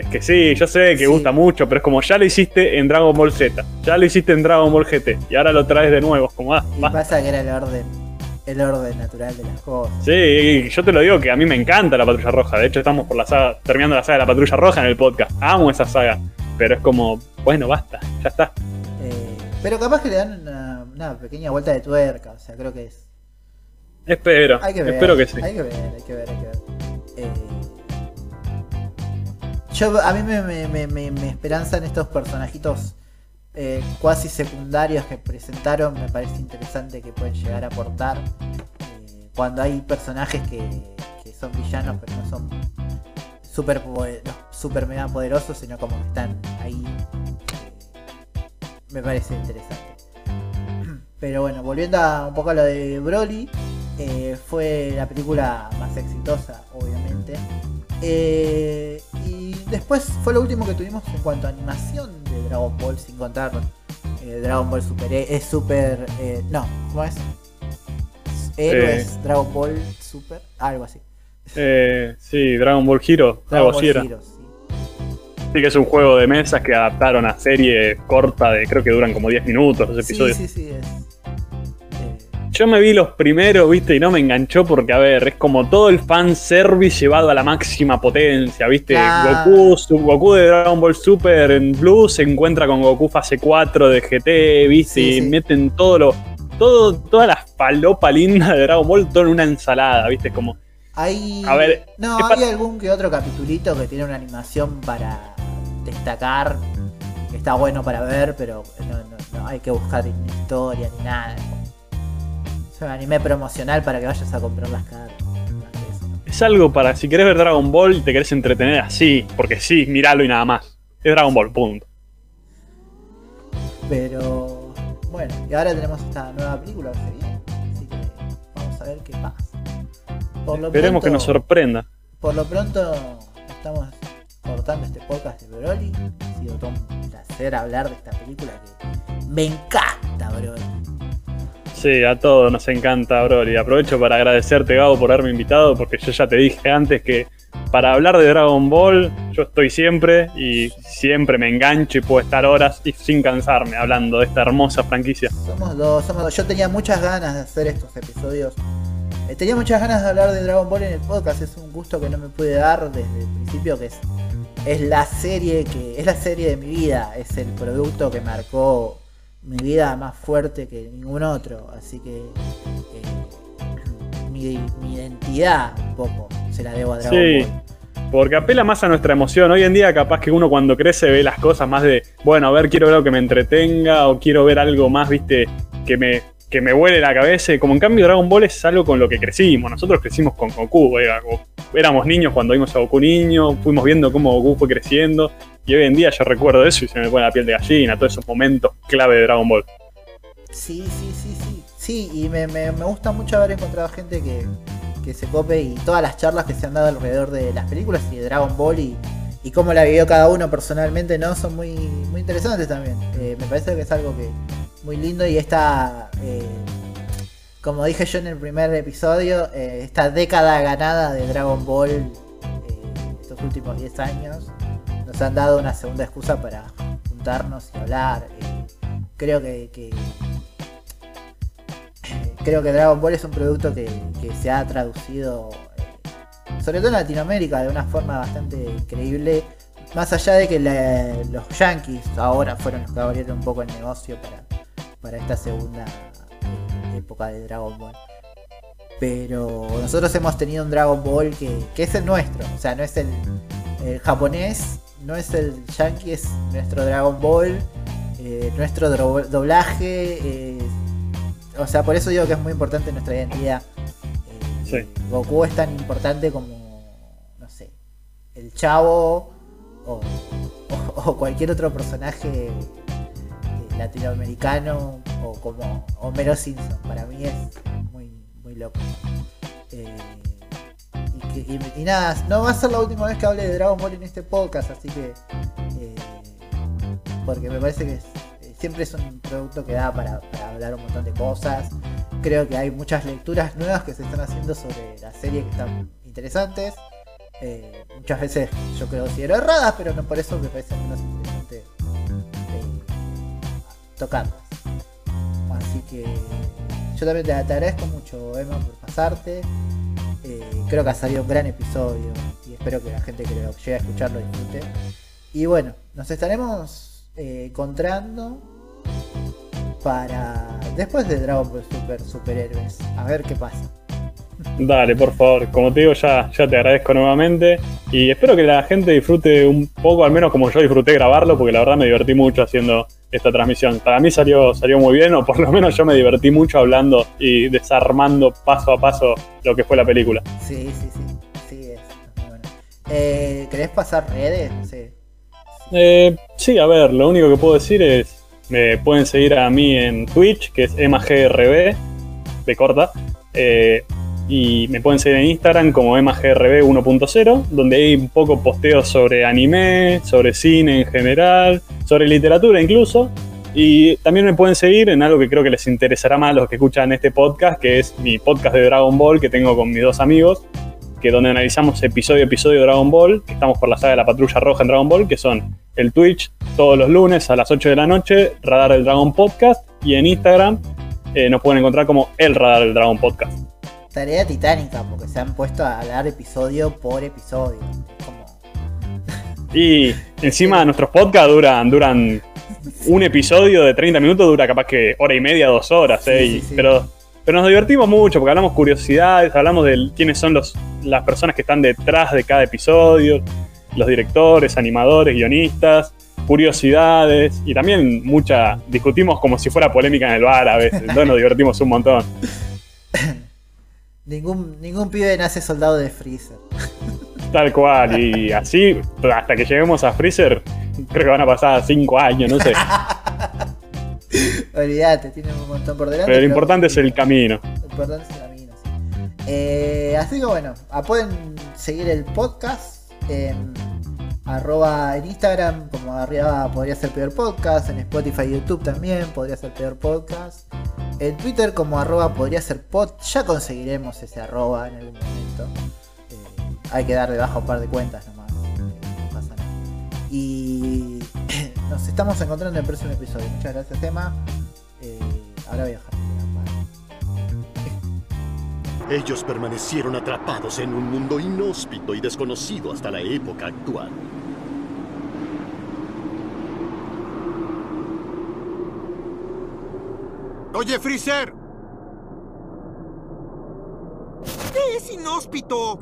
Es que sí, yo sé que Sí. gusta mucho, pero es como ya lo hiciste en Dragon Ball Z, ya lo hiciste en Dragon Ball GT, y ahora lo traes de nuevo, es como, ah, Y pasa que era el orden, el orden natural de las cosas. Sí, yo te lo digo que a mí me encanta la Patrulla Roja. De hecho, estamos por la saga, terminando la saga de la Patrulla Roja en el podcast. Amo esa saga. Pero es como, bueno, basta, ya está. Eh, pero capaz que le dan una, una pequeña vuelta de tuerca, o sea, creo que es. Espero, Hay que ver. espero que sí. Hay que ver, hay que ver, hay que ver. Eh, yo, a mí me, me, me, me, esperanzan estos personajitos eh, cuasi secundarios que presentaron. Me parece interesante que pueden llegar a aportar. eh, cuando hay personajes que, son villanos, pero no son super, super mega poderosos, sino como que están ahí. eh, me parece interesante. Pero bueno, volviendo a un poco a lo de Broly, eh, fue la película más exitosa, obviamente. Eh, y después fue lo último que tuvimos en cuanto a animación de Dragon Ball, sin contar eh, Dragon Ball Super. eh, Es Super. eh, no, ¿cómo es? Héroes, Dragon Ball Super, algo así. Eh, sí, Dragon Ball Hero, Dragon Ball así era. Heroes, sí. Sí, que es un juego de mesas que adaptaron a serie corta de creo que duran como 10 minutos los Sí, episodios. sí, sí, es. Yo me vi los primeros, viste, y no me enganchó porque, a ver, es como todo el fanservice llevado a la máxima potencia, viste. Claro. Goku, su- Goku de Dragon Ball Super en Blue se encuentra con Goku fase 4 de GT, viste, Sí, y sí. meten todo lo. Todo, toda la falopa linda de Dragon Ball, todo en una ensalada, viste, como. Hay. A ver, no, ¿qué hay algún que otro capitulito que tiene una animación para destacar. Que está bueno para ver, pero no, no- no hay que buscar ni historia ni nada. Es un anime promocional para que vayas a comprar las ¿no? Es algo para si querés ver Dragon Ball y te querés entretener así, porque sí, miralo y nada más. Es Dragon Ball, punto. Pero bueno, y ahora tenemos esta nueva película que se viene. Así que vamos a ver qué pasa. Por lo Esperemos que nos sorprenda. Por lo pronto estamos cortando este podcast de Broly. Ha sido todo un placer hablar de esta película que me encanta, Broly. Sí, a todos nos encanta, Broly. Aprovecho para agradecerte, Gabo, por haberme invitado, porque yo ya te dije antes que para hablar de Dragon Ball, yo estoy siempre y siempre me engancho y puedo estar horas y sin cansarme hablando de esta hermosa franquicia. Somos dos, somos dos. Yo tenía muchas ganas de hacer estos episodios. Eh, tenía muchas ganas de hablar de Dragon Ball en el podcast. Es un gusto que no me pude dar desde el principio, que es, es la serie que. es la serie de mi vida. Es el producto que marcó mi vida más fuerte que ningún otro. Así que eh, mi, mi identidad un poco se la debo a Dragon Sí. Ball. Porque apela más a nuestra emoción. Hoy en día, capaz que uno cuando crece ve las cosas más de, bueno, a ver, quiero ver algo que me entretenga o quiero ver algo más, viste, que me, que me vuele la cabeza. Como en cambio, Dragon Ball es algo con lo que crecimos. Nosotros crecimos con Goku. éramos niños cuando vimos a Goku niño, fuimos viendo cómo Goku fue creciendo. Y hoy en día yo recuerdo eso y se me pone la piel de gallina, todos esos momentos clave de Dragon Ball. Sí, sí, sí, sí. Sí, y me, me- me gusta mucho haber encontrado gente que, que se cope y todas las charlas que se han dado alrededor de las películas y de Dragon Ball y, y cómo la vivió cada uno personalmente, ¿no? Son muy, muy interesantes también. Eh, me parece que es algo que muy lindo y esta, eh, como dije yo en el primer episodio, eh, esta década ganada de Dragon Ball, eh, estos últimos 10 años, nos han dado una segunda excusa para juntarnos y hablar. eh, creo que, que- creo que Dragon Ball es un producto que, se ha traducido, eh, sobre todo en Latinoamérica, de una forma bastante increíble. Más allá de que los yankees ahora fueron los que abrieron un poco el negocio para, para esta segunda eh, época de Dragon Ball. Pero nosotros hemos tenido un Dragon Ball que, que es el nuestro. O sea, no es el japonés, no es el yankee, es nuestro Dragon Ball. eh, nuestro doblaje. eh, o sea, por eso digo que es muy importante nuestra identidad. Eh, Sí. Goku es tan importante como, no sé, el chavo o, o- o cualquier otro personaje latinoamericano o como Homero Simpson. Para mí es muy, muy loco. Eh, y, nada, no va a ser la última vez que hable de Dragon Ball en este podcast, así que. eh, porque me parece que eh, siempre es un producto que da para, hablar un montón de cosas. Creo que hay muchas lecturas nuevas que se están haciendo sobre la serie que están interesantes. Eh, muchas veces yo creo eran erradas, pero no por eso me parece menos interesante tocarlas. Así que yo también te, te agradezco mucho, Emma, por pasarte. Eh, creo que ha salido un gran episodio y espero que la gente que lo llegue a escuchar lo disfrute. Y bueno, nos estaremos eh, encontrando para después de Dragon Ball Super Superhéroes. A ver qué pasa. Dale, por favor. Como te digo, ya, ya te agradezco nuevamente. Y espero que la gente disfrute un poco, al menos como yo disfruté grabarlo, porque la verdad me divertí mucho haciendo esta transmisión. Para mí salió, salió muy bien, o por lo menos yo me divertí mucho hablando y desarmando paso a paso lo que fue la película. Sí, sí, sí. Sí, es. Bueno. Eh, ¿Querés pasar redes? Sí. Eh, sí, a ver, lo único que puedo decir es, me pueden seguir a mí en Twitch, que es MGRB, de corta, eh, y me pueden seguir en Instagram como MGRB 1.0, donde hay un poco posteos sobre anime, sobre cine en general, sobre literatura incluso, y también me pueden seguir en algo que creo que les interesará más a los que escuchan este podcast, que es mi podcast de Dragon Ball que tengo con mis dos amigos, que donde analizamos episodio a episodio de Dragon Ball, que estamos por la saga de la Patrulla Roja en Dragon Ball, que son el Twitch todos los lunes a las 8 de la noche, Radar del Dragon Podcast, y en Instagram eh, nos pueden encontrar como el Radar del Dragon Podcast. Tarea titánica, porque se han puesto a hablar episodio por episodio. Como... Y encima [LAUGHS] nuestros podcasts duran, duran un episodio de 30 minutos, dura capaz que hora y media, dos horas, Sí, eh, sí, y- sí. Pero, pero nos divertimos mucho porque hablamos curiosidades, hablamos de quiénes son los, las personas que están detrás de cada episodio, los directores, animadores, guionistas, curiosidades y también mucha, discutimos como si fuera polémica en el bar a veces, entonces nos divertimos un montón. [LAUGHS] Ningún, ningún pibe nace soldado de Freezer. [LAUGHS] Tal cual, y así hasta que lleguemos a Freezer, creo que van a pasar 5 años, no sé. [LAUGHS] Olvídate, tienen un montón por delante. Pero lo importante es el camino. Lo importante es el camino, sí. Eh, así que bueno, ah, pueden seguir el podcast en arroba en Instagram, como arriba podría ser peor podcast, en Spotify y YouTube también podría ser peor podcast. En Twitter como arroba podría ser pod, ya conseguiremos ese arroba en algún momento. Eh, hay que dar de baja un par de cuentas nomás. eh, no pasa nada. Y [CLEARS THROAT] nos estamos encontrando en el próximo episodio. Muchas gracias, Emma. Eh, ahora voy a dejar. Ellos permanecieron atrapados en un mundo inhóspito y desconocido hasta la época actual. Oye, Freezer. ¿Qué es inhóspito?